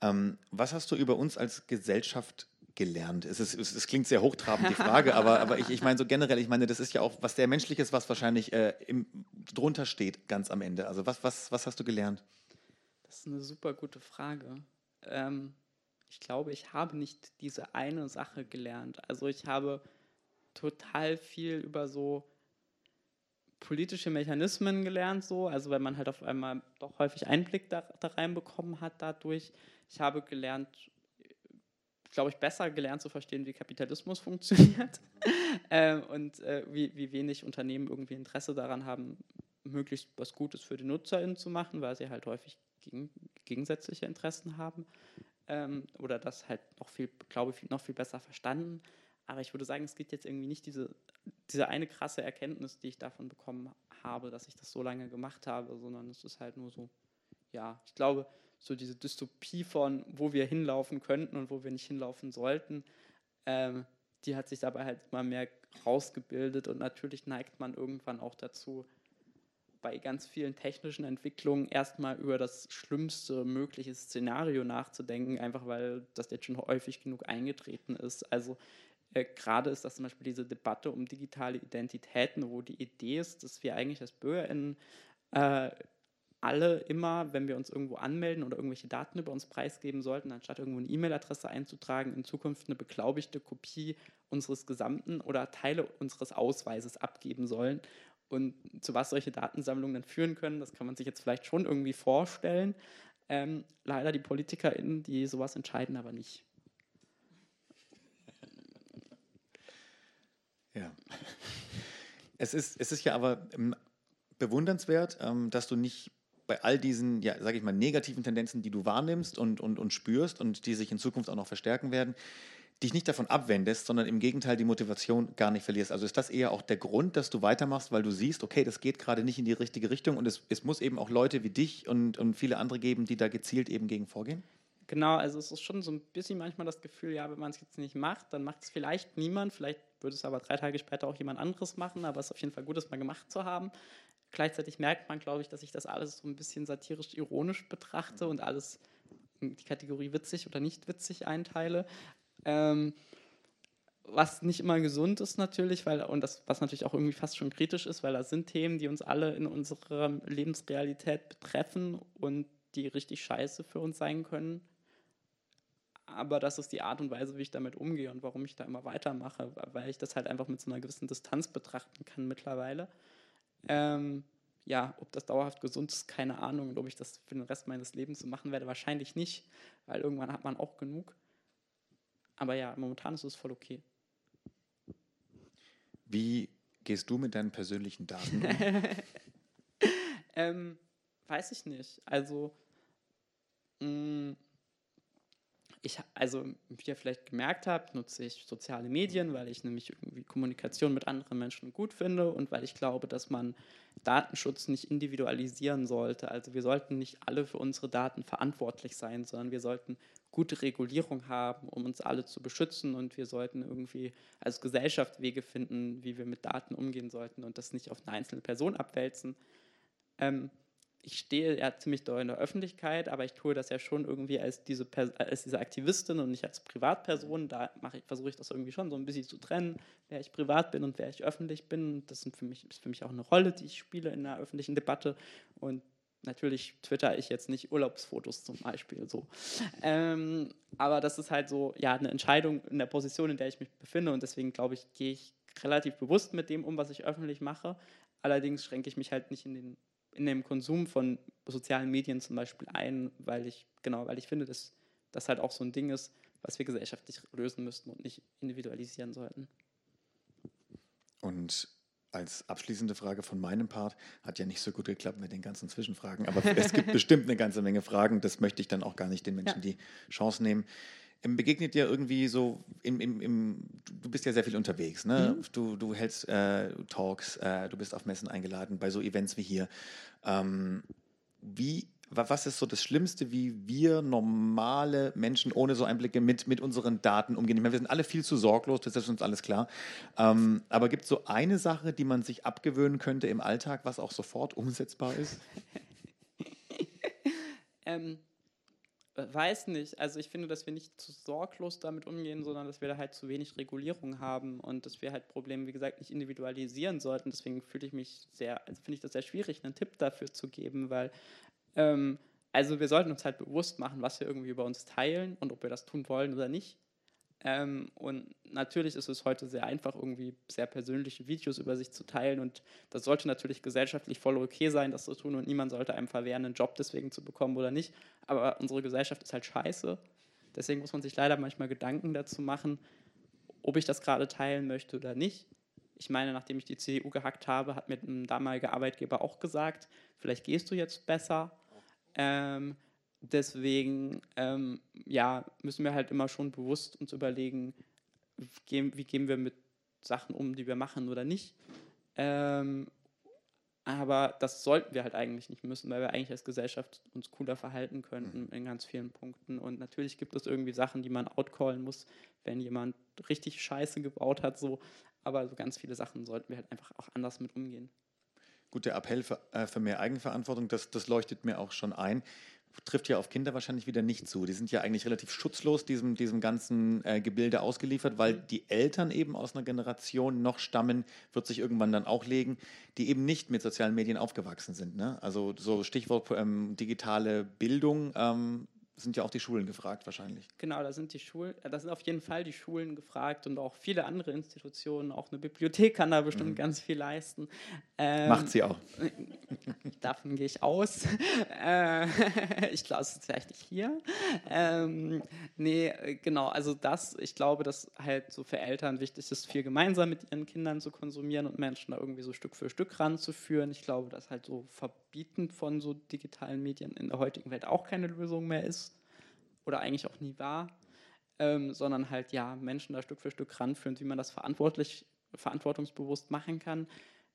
Speaker 2: ähm, was hast du über uns als Gesellschaft gelernt? Es, ist, es, es klingt sehr hochtrabend, die Frage, aber, aber ich, ich meine so generell, ich meine, das ist ja auch was sehr Menschliches, was wahrscheinlich äh, im, drunter steht, ganz am Ende. Also was, was, was hast du gelernt?
Speaker 3: Das ist eine super gute Frage. Ähm, ich glaube, ich habe nicht diese eine Sache gelernt. Also ich habe total viel über so politische Mechanismen gelernt, so, also weil man halt auf einmal doch häufig Einblick da, da reinbekommen hat dadurch. Ich habe gelernt, glaube ich, besser gelernt zu verstehen, wie Kapitalismus funktioniert äh, und äh, wie, wie wenig Unternehmen irgendwie Interesse daran haben, möglichst was Gutes für die NutzerInnen zu machen, weil sie halt häufig gegen, gegensätzliche Interessen haben ähm, oder das halt noch viel, glaube ich, noch viel besser verstanden. Aber ich würde sagen, es gibt jetzt irgendwie nicht diese, diese eine krasse Erkenntnis, die ich davon bekommen habe, dass ich das so lange gemacht habe, sondern es ist halt nur so, ja, ich glaube, so diese Dystopie von, wo wir hinlaufen könnten und wo wir nicht hinlaufen sollten, ähm, die hat sich dabei halt immer mehr rausgebildet und natürlich neigt man irgendwann auch dazu, bei ganz vielen technischen Entwicklungen erstmal über das schlimmste mögliche Szenario nachzudenken, einfach weil das jetzt schon häufig genug eingetreten ist. Also äh, gerade ist das zum Beispiel diese Debatte um digitale Identitäten, wo die Idee ist, dass wir eigentlich als BürgerInnen äh, alle immer, wenn wir uns irgendwo anmelden oder irgendwelche Daten über uns preisgeben sollten, anstatt irgendwo eine E-Mail-Adresse einzutragen, in Zukunft eine beglaubigte Kopie unseres gesamten oder Teile unseres Ausweises abgeben sollen. Und zu was solche Datensammlungen dann führen können, das kann man sich jetzt vielleicht schon irgendwie vorstellen. Ähm, leider die PolitikerInnen, die sowas entscheiden, aber nicht.
Speaker 2: Ja. Es ist, es ist ja aber ähm, bewundernswert, ähm, dass du nicht bei all diesen, ja, sage ich mal, negativen Tendenzen, die du wahrnimmst und, und, und spürst und die sich in Zukunft auch noch verstärken werden, dich nicht davon abwendest, sondern im Gegenteil die Motivation gar nicht verlierst. Also ist das eher auch der Grund, dass du weitermachst, weil du siehst, okay, das geht gerade nicht in die richtige Richtung und es, es muss eben auch Leute wie dich und, und viele andere geben, die da gezielt eben gegen vorgehen?
Speaker 3: Genau, also es ist schon so ein bisschen manchmal das Gefühl, ja, wenn man es jetzt nicht macht, dann macht es vielleicht niemand, vielleicht würde es aber drei Tage später auch jemand anderes machen, aber es ist auf jeden Fall gut, es mal gemacht zu haben. Gleichzeitig merkt man, glaube ich, dass ich das alles so ein bisschen satirisch-ironisch betrachte und alles in die Kategorie witzig oder nicht witzig einteile. Ähm, was nicht immer gesund ist natürlich, weil, und das, was natürlich auch irgendwie fast schon kritisch ist, weil das sind Themen, die uns alle in unserer Lebensrealität betreffen und die richtig scheiße für uns sein können. Aber das ist die Art und Weise, wie ich damit umgehe und warum ich da immer weitermache, weil ich das halt einfach mit so einer gewissen Distanz betrachten kann mittlerweile. Ähm, ja, ob das dauerhaft gesund ist, keine Ahnung. Und ob ich das für den Rest meines Lebens so machen werde, wahrscheinlich nicht, weil irgendwann hat man auch genug. Aber ja, momentan ist es voll okay.
Speaker 2: Wie gehst du mit deinen persönlichen Daten um?
Speaker 3: ähm, weiß ich nicht. Also, mh, mm, ich, also wie ihr vielleicht gemerkt habt, nutze ich soziale Medien, weil ich nämlich irgendwie Kommunikation mit anderen Menschen gut finde und weil ich glaube, dass man Datenschutz nicht individualisieren sollte. Also wir sollten nicht alle für unsere Daten verantwortlich sein, sondern wir sollten gute Regulierung haben, um uns alle zu beschützen und wir sollten irgendwie als Gesellschaft Wege finden, wie wir mit Daten umgehen sollten und das nicht auf eine einzelne Person abwälzen. Ähm, ich stehe ja ziemlich doll in der Öffentlichkeit, aber ich tue das ja schon irgendwie als diese, als diese Aktivistin und nicht als Privatperson. Da versuche ich das irgendwie schon so ein bisschen zu trennen, wer ich privat bin und wer ich öffentlich bin. Das sind für mich, ist für mich auch eine Rolle, die ich spiele in der öffentlichen Debatte. Und natürlich twitter ich jetzt nicht Urlaubsfotos zum Beispiel so. Ähm, aber das ist halt so, ja, eine Entscheidung in der Position, in der ich mich befinde. Und deswegen glaube ich, gehe ich relativ bewusst mit dem um, was ich öffentlich mache. Allerdings schränke ich mich halt nicht in den in dem Konsum von sozialen Medien zum Beispiel ein, weil ich, genau, weil ich finde, dass das halt auch so ein Ding ist, was wir gesellschaftlich lösen müssten und nicht individualisieren sollten.
Speaker 2: Und als abschließende Frage von meinem Part, hat ja nicht so gut geklappt mit den ganzen Zwischenfragen, aber es gibt bestimmt eine ganze Menge Fragen, das möchte ich dann auch gar nicht den Menschen ja. die Chance nehmen. Ähm, begegnet dir irgendwie so, im, im, im, du bist ja sehr viel unterwegs, ne? Mhm. Du, du hältst äh, Talks, äh, du bist auf Messen eingeladen, bei so Events wie hier. Ähm, wie was ist so das Schlimmste, wie wir normale Menschen ohne so Einblicke mit, mit unseren Daten umgehen? Ich meine, wir sind alle viel zu sorglos, das ist uns alles klar. Ähm, aber gibt es so eine Sache, die man sich abgewöhnen könnte im Alltag, was auch sofort umsetzbar ist?
Speaker 3: ähm, weiß nicht. Also ich finde, dass wir nicht zu sorglos damit umgehen, sondern dass wir da halt zu wenig Regulierung haben und dass wir halt Probleme, wie gesagt, nicht individualisieren sollten. Deswegen fühle ich mich sehr, also finde ich das sehr schwierig, einen Tipp dafür zu geben, weil ähm, also wir sollten uns halt bewusst machen, was wir irgendwie über uns teilen und ob wir das tun wollen oder nicht. Ähm, und natürlich ist es heute sehr einfach, irgendwie sehr persönliche Videos über sich zu teilen. Und das sollte natürlich gesellschaftlich voll okay sein, das zu tun. Und niemand sollte einem verwehren, einen Job deswegen zu bekommen oder nicht. Aber unsere Gesellschaft ist halt scheiße. Deswegen muss man sich leider manchmal Gedanken dazu machen, ob ich das gerade teilen möchte oder nicht. Ich meine, nachdem ich die CDU gehackt habe, hat mir ein damaliger Arbeitgeber auch gesagt, vielleicht gehst du jetzt besser. Ähm, deswegen ähm, ja, müssen wir halt immer schon bewusst uns überlegen, wie gehen wir mit Sachen um, die wir machen oder nicht. Ähm, aber das sollten wir halt eigentlich nicht müssen, weil wir eigentlich als Gesellschaft uns cooler verhalten könnten mhm. in ganz vielen Punkten. Und natürlich gibt es irgendwie Sachen, die man outcallen muss, wenn jemand richtig Scheiße gebaut hat. So. Aber so ganz viele Sachen sollten wir halt einfach auch anders mit umgehen.
Speaker 2: Gut, der Appell für, äh, für mehr Eigenverantwortung, das, das leuchtet mir auch schon ein trifft ja auf Kinder wahrscheinlich wieder nicht zu. Die sind ja eigentlich relativ schutzlos diesem, diesem ganzen äh, Gebilde ausgeliefert, weil die Eltern eben aus einer Generation noch stammen, wird sich irgendwann dann auch legen, die eben nicht mit sozialen Medien aufgewachsen sind. Ne? Also so Stichwort ähm, digitale Bildung ähm, sind ja auch die Schulen gefragt wahrscheinlich.
Speaker 3: Genau, da sind die Schulen, da sind auf jeden Fall die Schulen gefragt und auch viele andere Institutionen, auch eine Bibliothek kann da bestimmt mhm. ganz viel leisten.
Speaker 2: Ähm, Macht sie auch.
Speaker 3: Davon gehe ich aus. Äh, ich glaube, es ist vielleicht nicht hier. Ähm, nee, genau, also das, ich glaube, dass halt so für Eltern wichtig ist, viel gemeinsam mit ihren Kindern zu konsumieren und Menschen da irgendwie so Stück für Stück ranzuführen. Ich glaube, dass halt so Verbieten von so digitalen Medien in der heutigen Welt auch keine Lösung mehr ist oder eigentlich auch nie war, ähm, sondern halt ja Menschen da Stück für Stück ranführen, wie man das verantwortlich, verantwortungsbewusst machen kann.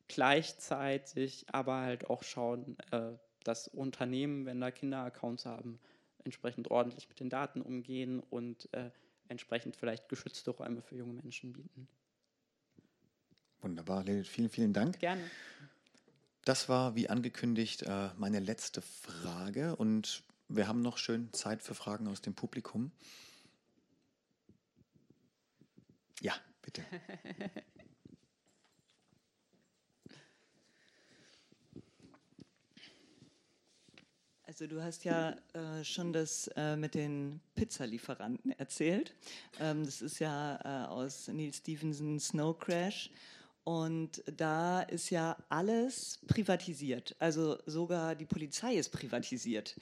Speaker 3: Gleichzeitig aber halt auch schauen, äh, dass Unternehmen, wenn da Kinderaccounts haben, entsprechend ordentlich mit den Daten umgehen und äh, entsprechend vielleicht geschützte Räume für junge Menschen bieten.
Speaker 2: Wunderbar, Lilith, vielen, vielen Dank.
Speaker 3: Gerne.
Speaker 2: Das war, wie angekündigt, äh, meine letzte Frage und wir haben noch schön Zeit für Fragen aus dem Publikum. Ja, bitte.
Speaker 1: Also du hast ja äh, schon das äh, mit den Pizzalieferanten erzählt. Ähm, das ist ja äh, aus Neil Stephensons Snow Crash. Und da ist ja alles privatisiert. Also sogar die Polizei ist privatisiert.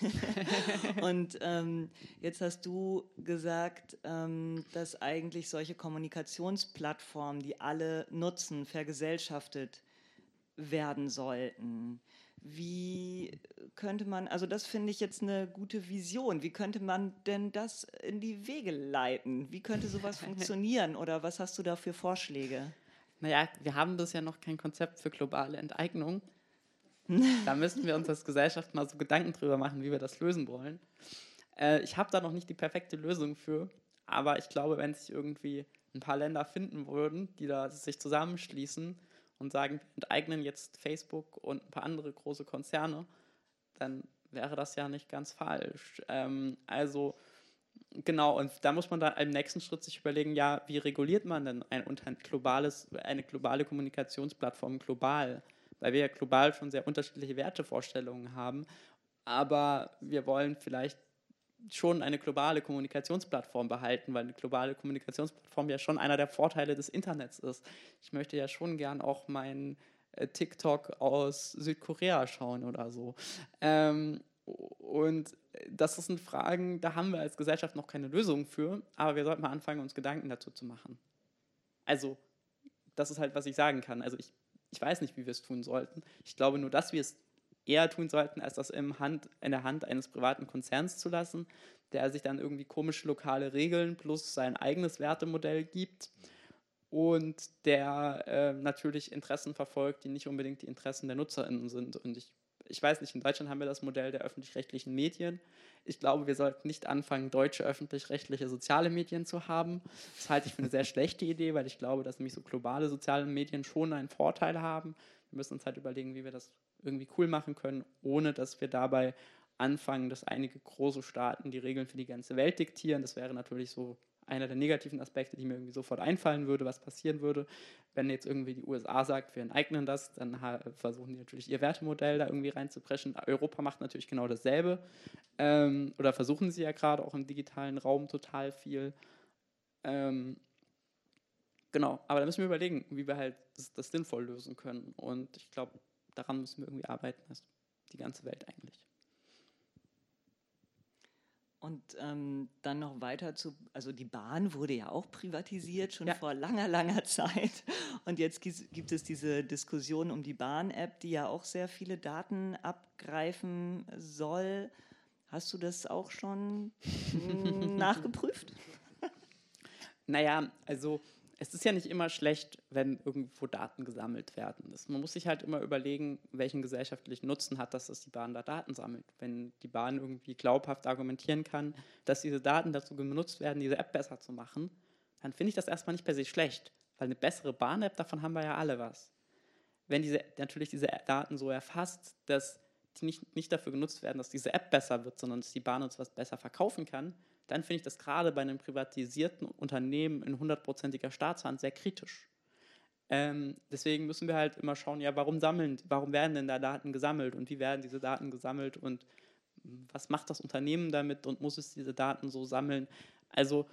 Speaker 1: und ähm, jetzt hast du gesagt, ähm, dass eigentlich solche Kommunikationsplattformen, die alle nutzen, vergesellschaftet werden sollten. Wie könnte man, also das finde ich jetzt eine gute Vision. Wie könnte man denn das in die Wege leiten? Wie könnte sowas funktionieren? Oder was hast du da für Vorschläge?
Speaker 3: Naja, wir haben bisher noch kein Konzept für globale Enteignung. da müssten wir uns als Gesellschaft mal so Gedanken drüber machen, wie wir das lösen wollen. Äh, ich habe da noch nicht die perfekte Lösung für, aber ich glaube, wenn sich irgendwie ein paar Länder finden würden, die da sich zusammenschließen und sagen, wir enteignen jetzt Facebook und ein paar andere große Konzerne, dann wäre das ja nicht ganz falsch. Ähm, also Genau, und da muss man dann im nächsten Schritt sich überlegen, ja, wie reguliert man denn ein, globales, eine globale Kommunikationsplattform global? Weil wir ja global schon sehr unterschiedliche Wertevorstellungen haben, aber wir wollen vielleicht schon eine globale Kommunikationsplattform behalten, weil eine globale Kommunikationsplattform ja schon einer der Vorteile des Internets ist. Ich möchte ja schon gern auch meinen äh, TikTok aus Südkorea schauen oder so. Ähm, und das sind Fragen, da haben wir als Gesellschaft noch keine Lösung für, aber wir sollten mal anfangen, uns Gedanken dazu zu machen. Also, das ist halt, was ich sagen kann. Also, ich, ich weiß nicht, wie wir es tun sollten. Ich glaube nur, dass wir es eher tun sollten, als das im Hand, in der Hand eines privaten Konzerns zu lassen, der sich dann irgendwie komische lokale Regeln plus sein eigenes Wertemodell gibt und der äh, natürlich Interessen verfolgt, die nicht unbedingt die Interessen der NutzerInnen sind. Und ich ich weiß nicht, in Deutschland haben wir das Modell der öffentlich-rechtlichen Medien. Ich glaube, wir sollten nicht anfangen, deutsche öffentlich-rechtliche soziale Medien zu haben. Das halte ich für eine sehr schlechte Idee, weil ich glaube, dass nämlich so globale soziale Medien schon einen Vorteil haben. Wir müssen uns halt überlegen, wie wir das irgendwie cool machen können, ohne dass wir dabei anfangen, dass einige große Staaten die Regeln für die ganze Welt diktieren. Das wäre natürlich so einer der negativen Aspekte, die mir irgendwie sofort einfallen würde, was passieren würde. Wenn jetzt irgendwie die USA sagt, wir enteignen das, dann versuchen die natürlich ihr Wertemodell da irgendwie reinzupreschen. Europa macht natürlich genau dasselbe. Ähm, oder versuchen sie ja gerade auch im digitalen Raum total viel. Ähm, genau, aber da müssen wir überlegen, wie wir halt das, das sinnvoll lösen können. Und ich glaube, daran müssen wir irgendwie arbeiten, das die ganze Welt eigentlich.
Speaker 1: Und ähm, dann noch weiter zu, also die Bahn wurde ja auch privatisiert, schon ja. vor langer, langer Zeit. Und jetzt gibt es diese Diskussion um die Bahn-App, die ja auch sehr viele Daten abgreifen soll. Hast du das auch schon nachgeprüft?
Speaker 3: Naja, also es ist ja nicht immer schlecht, wenn irgendwo Daten gesammelt werden. Das, man muss sich halt immer überlegen, welchen gesellschaftlichen Nutzen hat das, dass die Bahn da Daten sammelt. Wenn die Bahn irgendwie glaubhaft argumentieren kann, dass diese Daten dazu genutzt werden, diese App besser zu machen, dann finde ich das erstmal nicht per se schlecht, weil eine bessere Bahn-App, davon haben wir ja alle was. Wenn diese natürlich diese Daten so erfasst, dass die nicht, nicht dafür genutzt werden, dass diese App besser wird, sondern dass die Bahn uns was besser verkaufen kann, dann finde ich das gerade bei einem privatisierten Unternehmen in hundertprozentiger Staatshand sehr kritisch. Ähm, deswegen müssen wir halt immer schauen, ja, warum sammeln, warum werden denn da Daten gesammelt und wie werden diese Daten gesammelt und was macht das Unternehmen damit und muss es diese Daten so sammeln? Also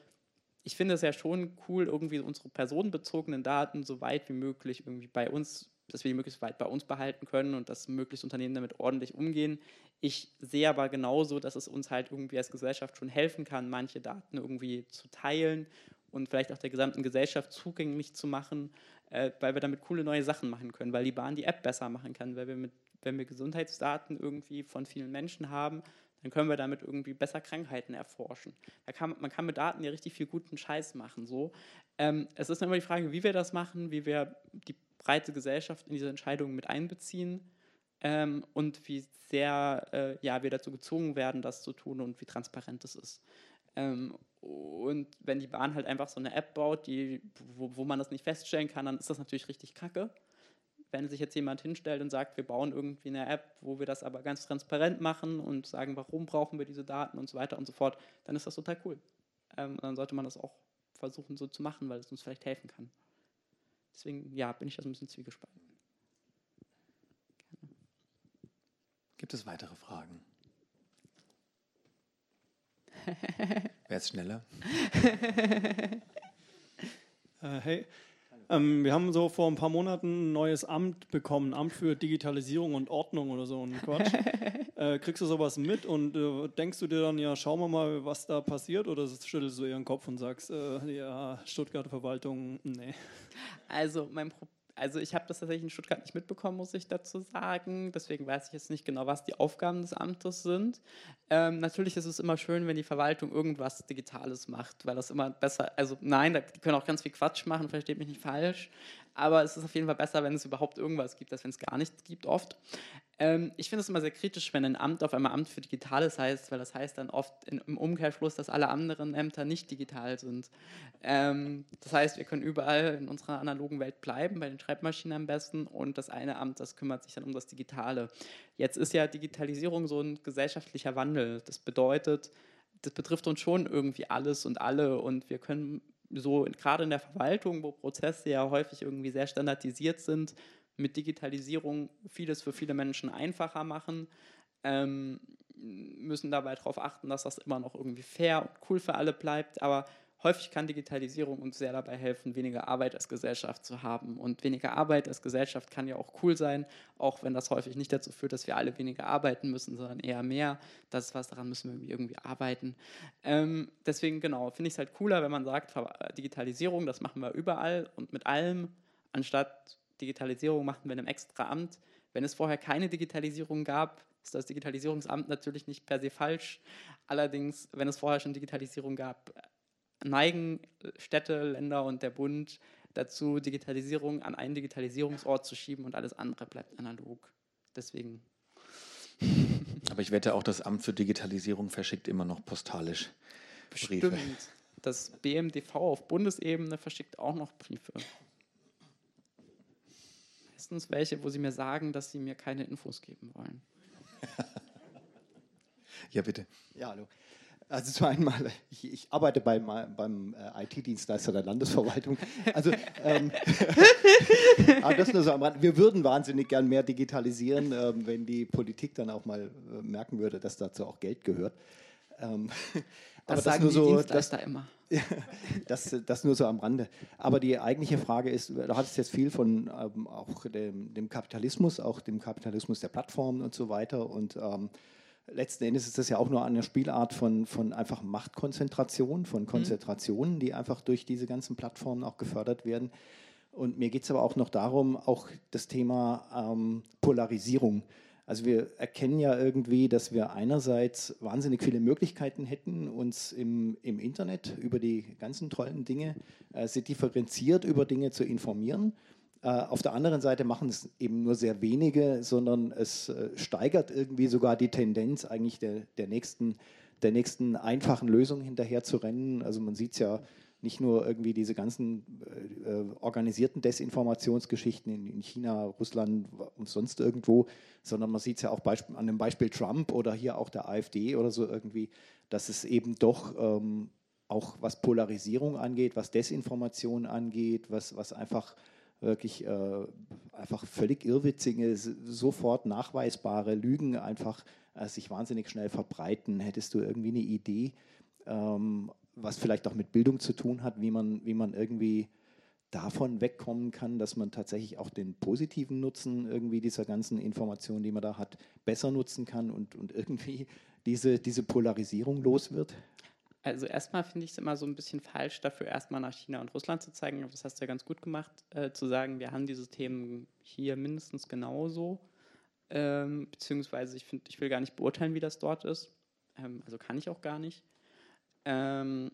Speaker 3: ich finde es ja schon cool, irgendwie unsere personenbezogenen Daten so weit wie möglich irgendwie bei uns dass wir die möglichst weit bei uns behalten können und dass möglichst Unternehmen damit ordentlich umgehen. Ich sehe aber genauso, dass es uns halt irgendwie als Gesellschaft schon helfen kann, manche Daten irgendwie zu teilen und vielleicht auch der gesamten Gesellschaft zugänglich zu machen, äh, weil wir damit coole neue Sachen machen können, weil die Bahn die App besser machen kann, weil wir mit, wenn wir Gesundheitsdaten irgendwie von vielen Menschen haben, dann können wir damit irgendwie besser Krankheiten erforschen. Kann, man kann mit Daten ja richtig viel guten Scheiß machen. So. Ähm, es ist immer die Frage, wie wir das machen, wie wir die breite Gesellschaft in diese Entscheidungen mit einbeziehen ähm, und wie sehr äh, ja, wir dazu gezwungen werden, das zu tun und wie transparent es ist. Ähm, und wenn die Bahn halt einfach so eine App baut, die, wo, wo man das nicht feststellen kann, dann ist das natürlich richtig kacke. Wenn sich jetzt jemand hinstellt und sagt, wir bauen irgendwie eine App, wo wir das aber ganz transparent machen und sagen, warum brauchen wir diese Daten und so weiter und so fort, dann ist das total cool. Ähm, und dann sollte man das auch versuchen so zu machen, weil es uns vielleicht helfen kann. Deswegen, ja, bin ich da so ein bisschen zwiegespalten.
Speaker 2: Gerne. Gibt es weitere Fragen? Wer ist schneller?
Speaker 4: äh, hey, ähm, wir haben so vor ein paar Monaten ein neues Amt bekommen, Amt für Digitalisierung und Ordnung oder so ein Quatsch. äh, kriegst du sowas mit und äh, denkst du dir dann, ja, schauen wir mal, was da passiert oder schüttelst du ihren Kopf und sagst, äh, ja, Stuttgarter Verwaltung, nee.
Speaker 3: Also mein Problem also ich habe das tatsächlich in Stuttgart nicht mitbekommen, muss ich dazu sagen. Deswegen weiß ich jetzt nicht genau, was die Aufgaben des Amtes sind. Ähm, natürlich ist es immer schön, wenn die Verwaltung irgendwas Digitales macht, weil das immer besser, also nein, die können auch ganz viel Quatsch machen, versteht mich nicht falsch. Aber es ist auf jeden Fall besser, wenn es überhaupt irgendwas gibt, als wenn es gar nichts gibt oft. Ähm, ich finde es immer sehr kritisch, wenn ein Amt auf einmal Amt für Digitales heißt, weil das heißt dann oft in, im Umkehrschluss, dass alle anderen Ämter nicht digital sind. Ähm, das heißt, wir können überall in unserer analogen Welt bleiben, bei den Schreibmaschinen am besten, und das eine Amt, das kümmert sich dann um das Digitale. Jetzt ist ja Digitalisierung so ein gesellschaftlicher Wandel. Das bedeutet, das betrifft uns schon irgendwie alles und alle und wir können so gerade in der Verwaltung, wo Prozesse ja häufig irgendwie sehr standardisiert sind, mit Digitalisierung vieles für viele Menschen einfacher machen, ähm, müssen dabei darauf achten, dass das immer noch irgendwie fair und cool für alle bleibt. Aber häufig kann Digitalisierung uns sehr dabei helfen, weniger Arbeit als Gesellschaft zu haben. Und weniger Arbeit als Gesellschaft kann ja auch cool sein, auch wenn das häufig nicht dazu führt, dass wir alle weniger arbeiten müssen, sondern eher mehr. Das ist was, daran müssen wir irgendwie arbeiten. Ähm, deswegen, genau, finde ich es halt cooler, wenn man sagt, Digitalisierung, das machen wir überall und mit allem, anstatt Digitalisierung machen wir in einem extra Amt. Wenn es vorher keine Digitalisierung gab, ist das Digitalisierungsamt natürlich nicht per se falsch. Allerdings, wenn es vorher schon Digitalisierung gab, neigen Städte, Länder und der Bund dazu, Digitalisierung an einen Digitalisierungsort zu schieben und alles andere bleibt analog. Deswegen
Speaker 2: Aber ich wette auch, das Amt für Digitalisierung verschickt immer noch postalisch Briefe.
Speaker 3: Stimmt. Das BMDV auf Bundesebene verschickt auch noch Briefe. Meistens welche, wo sie mir sagen, dass sie mir keine Infos geben wollen.
Speaker 2: ja, bitte.
Speaker 5: Ja, hallo. Also zu einmal, ich, ich arbeite beim, beim äh, IT-Dienstleister der Landesverwaltung. Also ähm, aber das nur so am Rand. Wir würden wahnsinnig gern mehr digitalisieren, ähm, wenn die Politik dann auch mal äh, merken würde, dass dazu auch Geld gehört. Ähm,
Speaker 3: das aber sagen das nur die so, Dienstleister das, immer.
Speaker 5: das, das nur so am Rande. Aber die eigentliche Frage ist, du hattest jetzt viel von ähm, auch dem, dem, Kapitalismus, auch dem Kapitalismus der Plattformen und so weiter. Und ähm, letzten Endes ist das ja auch nur eine Spielart von, von einfach Machtkonzentration, von mhm. Konzentrationen, die einfach durch diese ganzen Plattformen auch gefördert werden. Und mir geht es aber auch noch darum, auch das Thema ähm, Polarisierung. Also wir erkennen ja irgendwie, dass wir einerseits wahnsinnig viele Möglichkeiten hätten, uns im, im Internet über die ganzen tollen Dinge äh, sehr differenziert über Dinge zu informieren. Äh, auf der anderen Seite machen es eben nur sehr wenige, sondern es äh, steigert irgendwie sogar die Tendenz, eigentlich der, der, nächsten, der nächsten einfachen Lösung hinterher zu rennen. Also man sieht es ja nicht nur irgendwie diese ganzen äh, äh, organisierten Desinformationsgeschichten in, in, China, Russland und sonst irgendwo, sondern man sieht es ja auch Beisp an dem Beispiel Trump oder hier auch der AfD oder so irgendwie, dass es eben doch ähm, auch was Polarisierung angeht, was Desinformation angeht, was, was einfach wirklich äh, einfach völlig irrwitzige, sofort nachweisbare Lügen einfach äh, sich wahnsinnig schnell verbreiten. Hättest du irgendwie eine Idee, ähm, was vielleicht auch mit Bildung zu tun hat, wie man, wie man irgendwie davon wegkommen kann, dass man tatsächlich auch den positiven Nutzen irgendwie dieser ganzen Informationen, die man da hat, besser nutzen kann und, und irgendwie diese, diese Polarisierung los wird?
Speaker 3: Also erstmal finde ich es immer so ein bisschen falsch, dafür erstmal nach China und Russland zu zeigen. Das hast du ja ganz gut gemacht, äh, zu sagen, wir haben diese Themen hier mindestens genauso. Ähm, beziehungsweise ich finde, ich will gar nicht beurteilen, wie das dort ist. Ähm, also kann ich auch gar nicht. Ähm,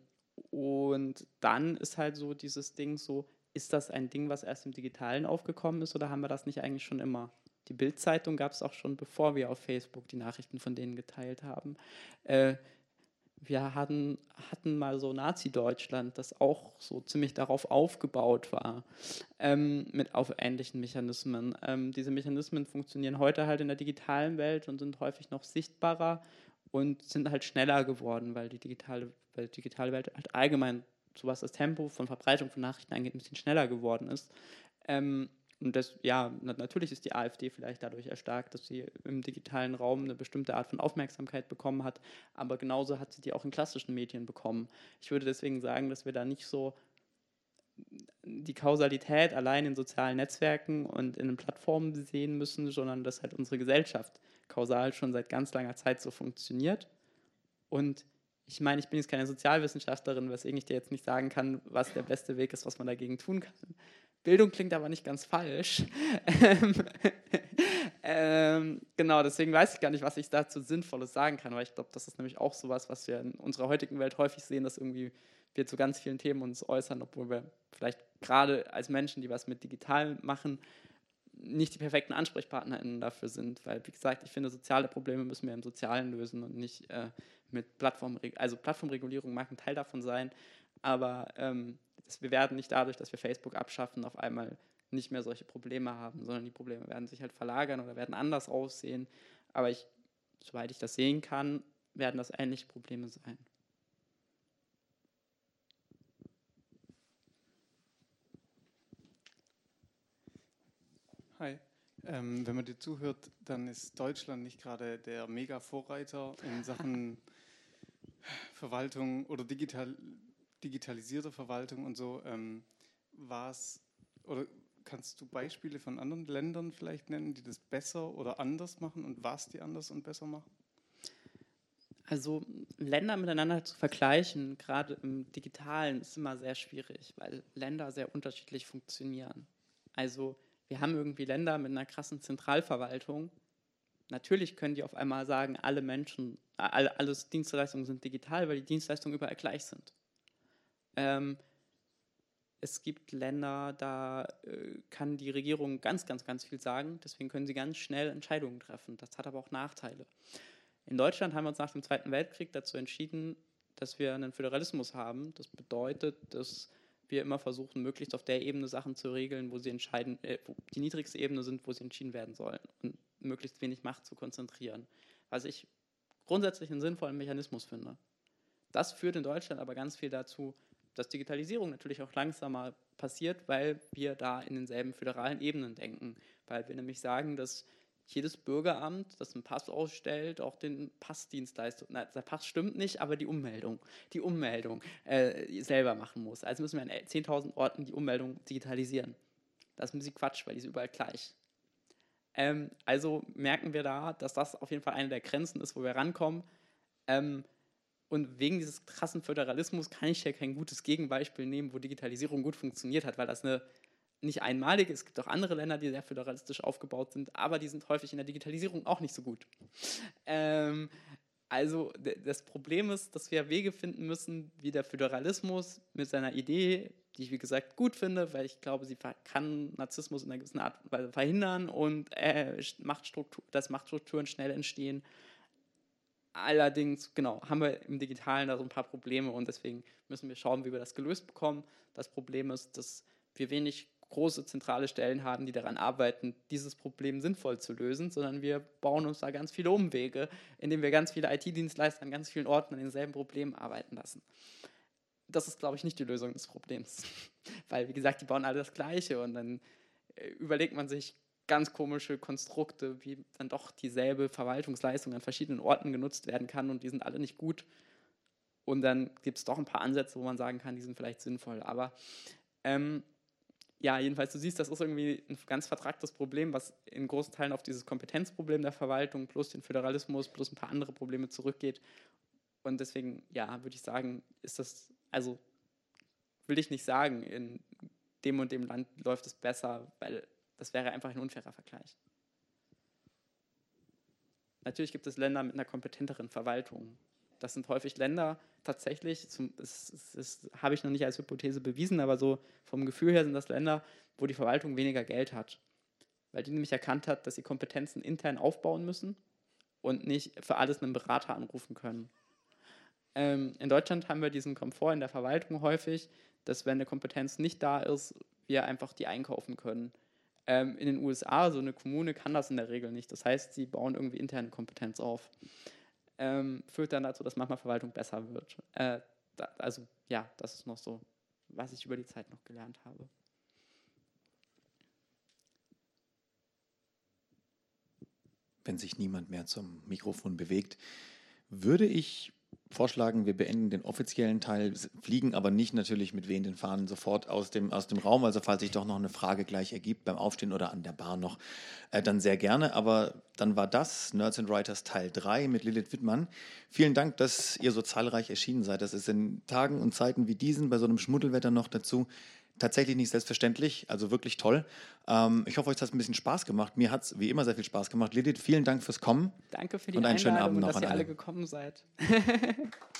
Speaker 3: und dann ist halt so dieses Ding so, ist das ein Ding, was erst im Digitalen aufgekommen ist oder haben wir das nicht eigentlich schon immer? Die Bildzeitung gab es auch schon, bevor wir auf Facebook die Nachrichten von denen geteilt haben. Äh, wir hatten, hatten mal so Nazi-Deutschland, das auch so ziemlich darauf aufgebaut war, ähm, mit auf ähnlichen Mechanismen. Ähm, diese Mechanismen funktionieren heute halt in der digitalen Welt und sind häufig noch sichtbarer und sind halt schneller geworden, weil die digitale, weil die digitale Welt halt allgemein, so was das Tempo von Verbreitung von Nachrichten angeht, ein bisschen schneller geworden ist. Ähm, und das, ja, natürlich ist die AfD vielleicht dadurch erstarkt, dass sie im digitalen Raum eine bestimmte Art von Aufmerksamkeit bekommen hat, aber genauso hat sie die auch in klassischen Medien bekommen. Ich würde deswegen sagen, dass wir da nicht so die Kausalität allein in sozialen Netzwerken und in den Plattformen sehen müssen, sondern dass halt unsere Gesellschaft kausal schon seit ganz langer Zeit so funktioniert. Und ich meine, ich bin jetzt keine Sozialwissenschaftlerin, weswegen ich dir jetzt nicht sagen kann, was der beste Weg ist, was man dagegen tun kann. Bildung klingt aber nicht ganz falsch. ähm, genau, deswegen weiß ich gar nicht, was ich dazu Sinnvolles sagen kann, weil ich glaube, das ist nämlich auch sowas, was wir in unserer heutigen Welt häufig sehen, dass irgendwie wir zu ganz vielen Themen uns äußern, obwohl wir vielleicht gerade als Menschen, die was mit digital machen, nicht die perfekten AnsprechpartnerInnen dafür sind, weil, wie gesagt, ich finde, soziale Probleme müssen wir im Sozialen lösen und nicht äh, mit Plattform, also Plattformregulierung mag ein Teil davon sein, aber ähm, das, wir werden nicht dadurch, dass wir Facebook abschaffen, auf einmal nicht mehr solche Probleme haben, sondern die Probleme werden sich halt verlagern oder werden anders aussehen. Aber ich, soweit ich das sehen kann, werden das ähnliche Probleme sein.
Speaker 4: Hi. Ähm, wenn man dir zuhört, dann ist Deutschland nicht gerade der Mega-Vorreiter in Sachen Verwaltung oder digital, digitalisierter Verwaltung und so. Ähm, was oder kannst du Beispiele von anderen Ländern vielleicht nennen, die das besser oder anders machen und was die anders und besser machen?
Speaker 3: Also Länder miteinander zu vergleichen, gerade im digitalen, ist immer sehr schwierig, weil Länder sehr unterschiedlich funktionieren. Also wir haben irgendwie Länder mit einer krassen Zentralverwaltung. Natürlich können die auf einmal sagen, alle Menschen, alle, alles Dienstleistungen sind digital, weil die Dienstleistungen überall gleich sind. Ähm, es gibt Länder, da äh, kann die Regierung ganz, ganz, ganz viel sagen. Deswegen können sie ganz schnell Entscheidungen treffen. Das hat aber auch Nachteile. In Deutschland haben wir uns nach dem Zweiten Weltkrieg dazu entschieden, dass wir einen Föderalismus haben. Das bedeutet, dass wir immer versuchen, möglichst auf der Ebene Sachen zu regeln, wo sie entscheiden, äh, wo die niedrigste Ebene sind, wo sie entschieden werden sollen und möglichst wenig Macht zu konzentrieren. Was ich grundsätzlich einen sinnvollen Mechanismus finde. Das führt in Deutschland aber ganz viel dazu, dass Digitalisierung natürlich auch langsamer passiert, weil wir da in denselben föderalen Ebenen denken. Weil wir nämlich sagen, dass jedes Bürgeramt, das einen Pass ausstellt, auch den Passdienstleistung, na, der Pass stimmt nicht, aber die Ummeldung, die Ummeldung äh, selber machen muss. Also müssen wir an 10.000 Orten die Ummeldung digitalisieren. Das ist ein bisschen Quatsch, weil die ist überall gleich. Ähm, also merken wir da, dass das auf jeden Fall eine der Grenzen ist, wo wir rankommen. Ähm, und wegen dieses krassen Föderalismus kann ich ja kein gutes Gegenbeispiel nehmen, wo Digitalisierung gut funktioniert hat, weil das eine nicht einmalig ist. Es gibt auch andere Länder, die sehr föderalistisch aufgebaut sind, aber die sind häufig in der Digitalisierung auch nicht so gut. Ähm, also das Problem ist, dass wir Wege finden müssen, wie der Föderalismus mit seiner Idee, die ich wie gesagt gut finde, weil ich glaube, sie kann Narzissmus in einer gewissen Art und Weise verhindern und äh, Machtstruktur, dass Machtstrukturen schnell entstehen Allerdings, genau, haben wir im Digitalen da so ein paar Probleme und deswegen müssen wir schauen, wie wir das gelöst bekommen. Das Problem ist, dass wir wenig große zentrale Stellen haben, die daran arbeiten, dieses Problem sinnvoll zu lösen, sondern wir bauen uns da ganz viele Umwege, indem wir ganz viele IT-Dienstleister an ganz vielen Orten an denselben Problemen arbeiten lassen. Das ist, glaube ich, nicht die Lösung des Problems, weil, wie gesagt, die bauen alle das Gleiche und dann äh, überlegt man sich, ganz komische Konstrukte, wie dann doch dieselbe Verwaltungsleistung an verschiedenen Orten genutzt werden kann und die sind alle nicht gut. Und dann gibt es doch ein paar Ansätze, wo man sagen kann, die sind vielleicht sinnvoll. Aber ähm, ja, jedenfalls, du siehst, das ist irgendwie ein ganz vertragtes Problem, was in großen Teilen auf dieses Kompetenzproblem der Verwaltung plus den Föderalismus plus ein paar andere Probleme zurückgeht. Und deswegen, ja, würde ich sagen, ist das, also will ich nicht sagen, in dem und dem Land läuft es besser, weil das wäre einfach ein unfairer Vergleich. Natürlich gibt es Länder mit einer kompetenteren Verwaltung. Das sind häufig Länder, tatsächlich, zum, das, das, das habe ich noch nicht als Hypothese bewiesen, aber so vom Gefühl her sind das Länder, wo die Verwaltung weniger Geld hat. Weil die nämlich erkannt hat, dass sie Kompetenzen intern aufbauen müssen und nicht für alles einen Berater anrufen können. Ähm, in Deutschland haben wir diesen Komfort in der Verwaltung häufig, dass wenn eine Kompetenz nicht da ist, wir einfach die einkaufen können. Ähm, in den USA, so eine Kommune kann das in der Regel nicht. Das heißt, sie bauen irgendwie interne Kompetenz auf. Ähm, führt dann dazu, dass manchmal Verwaltung besser wird. Äh, da, also ja, das ist noch so, was ich über die Zeit noch gelernt habe.
Speaker 2: Wenn sich niemand mehr zum Mikrofon bewegt, würde ich vorschlagen, wir beenden den offiziellen Teil, fliegen aber nicht natürlich mit wehenden Fahnen sofort aus dem, aus dem Raum. Also falls sich doch noch eine Frage gleich ergibt beim Aufstehen oder an der Bar noch, äh, dann sehr gerne. Aber dann war das Nerds and Writers Teil 3 mit Lilith Wittmann. Vielen Dank, dass ihr so zahlreich erschienen seid. Das ist in Tagen und Zeiten wie diesen, bei so einem Schmuddelwetter noch dazu, tatsächlich nicht selbstverständlich, also wirklich toll. Ähm, ich hoffe, euch hat es ein bisschen Spaß gemacht. Mir hat es wie immer sehr viel Spaß gemacht. Lilith, vielen Dank fürs Kommen.
Speaker 3: Danke für die
Speaker 2: und einen
Speaker 3: Einladung
Speaker 2: schönen Abend
Speaker 3: und
Speaker 2: noch
Speaker 3: dass ihr
Speaker 2: alle
Speaker 3: alle gekommen seid.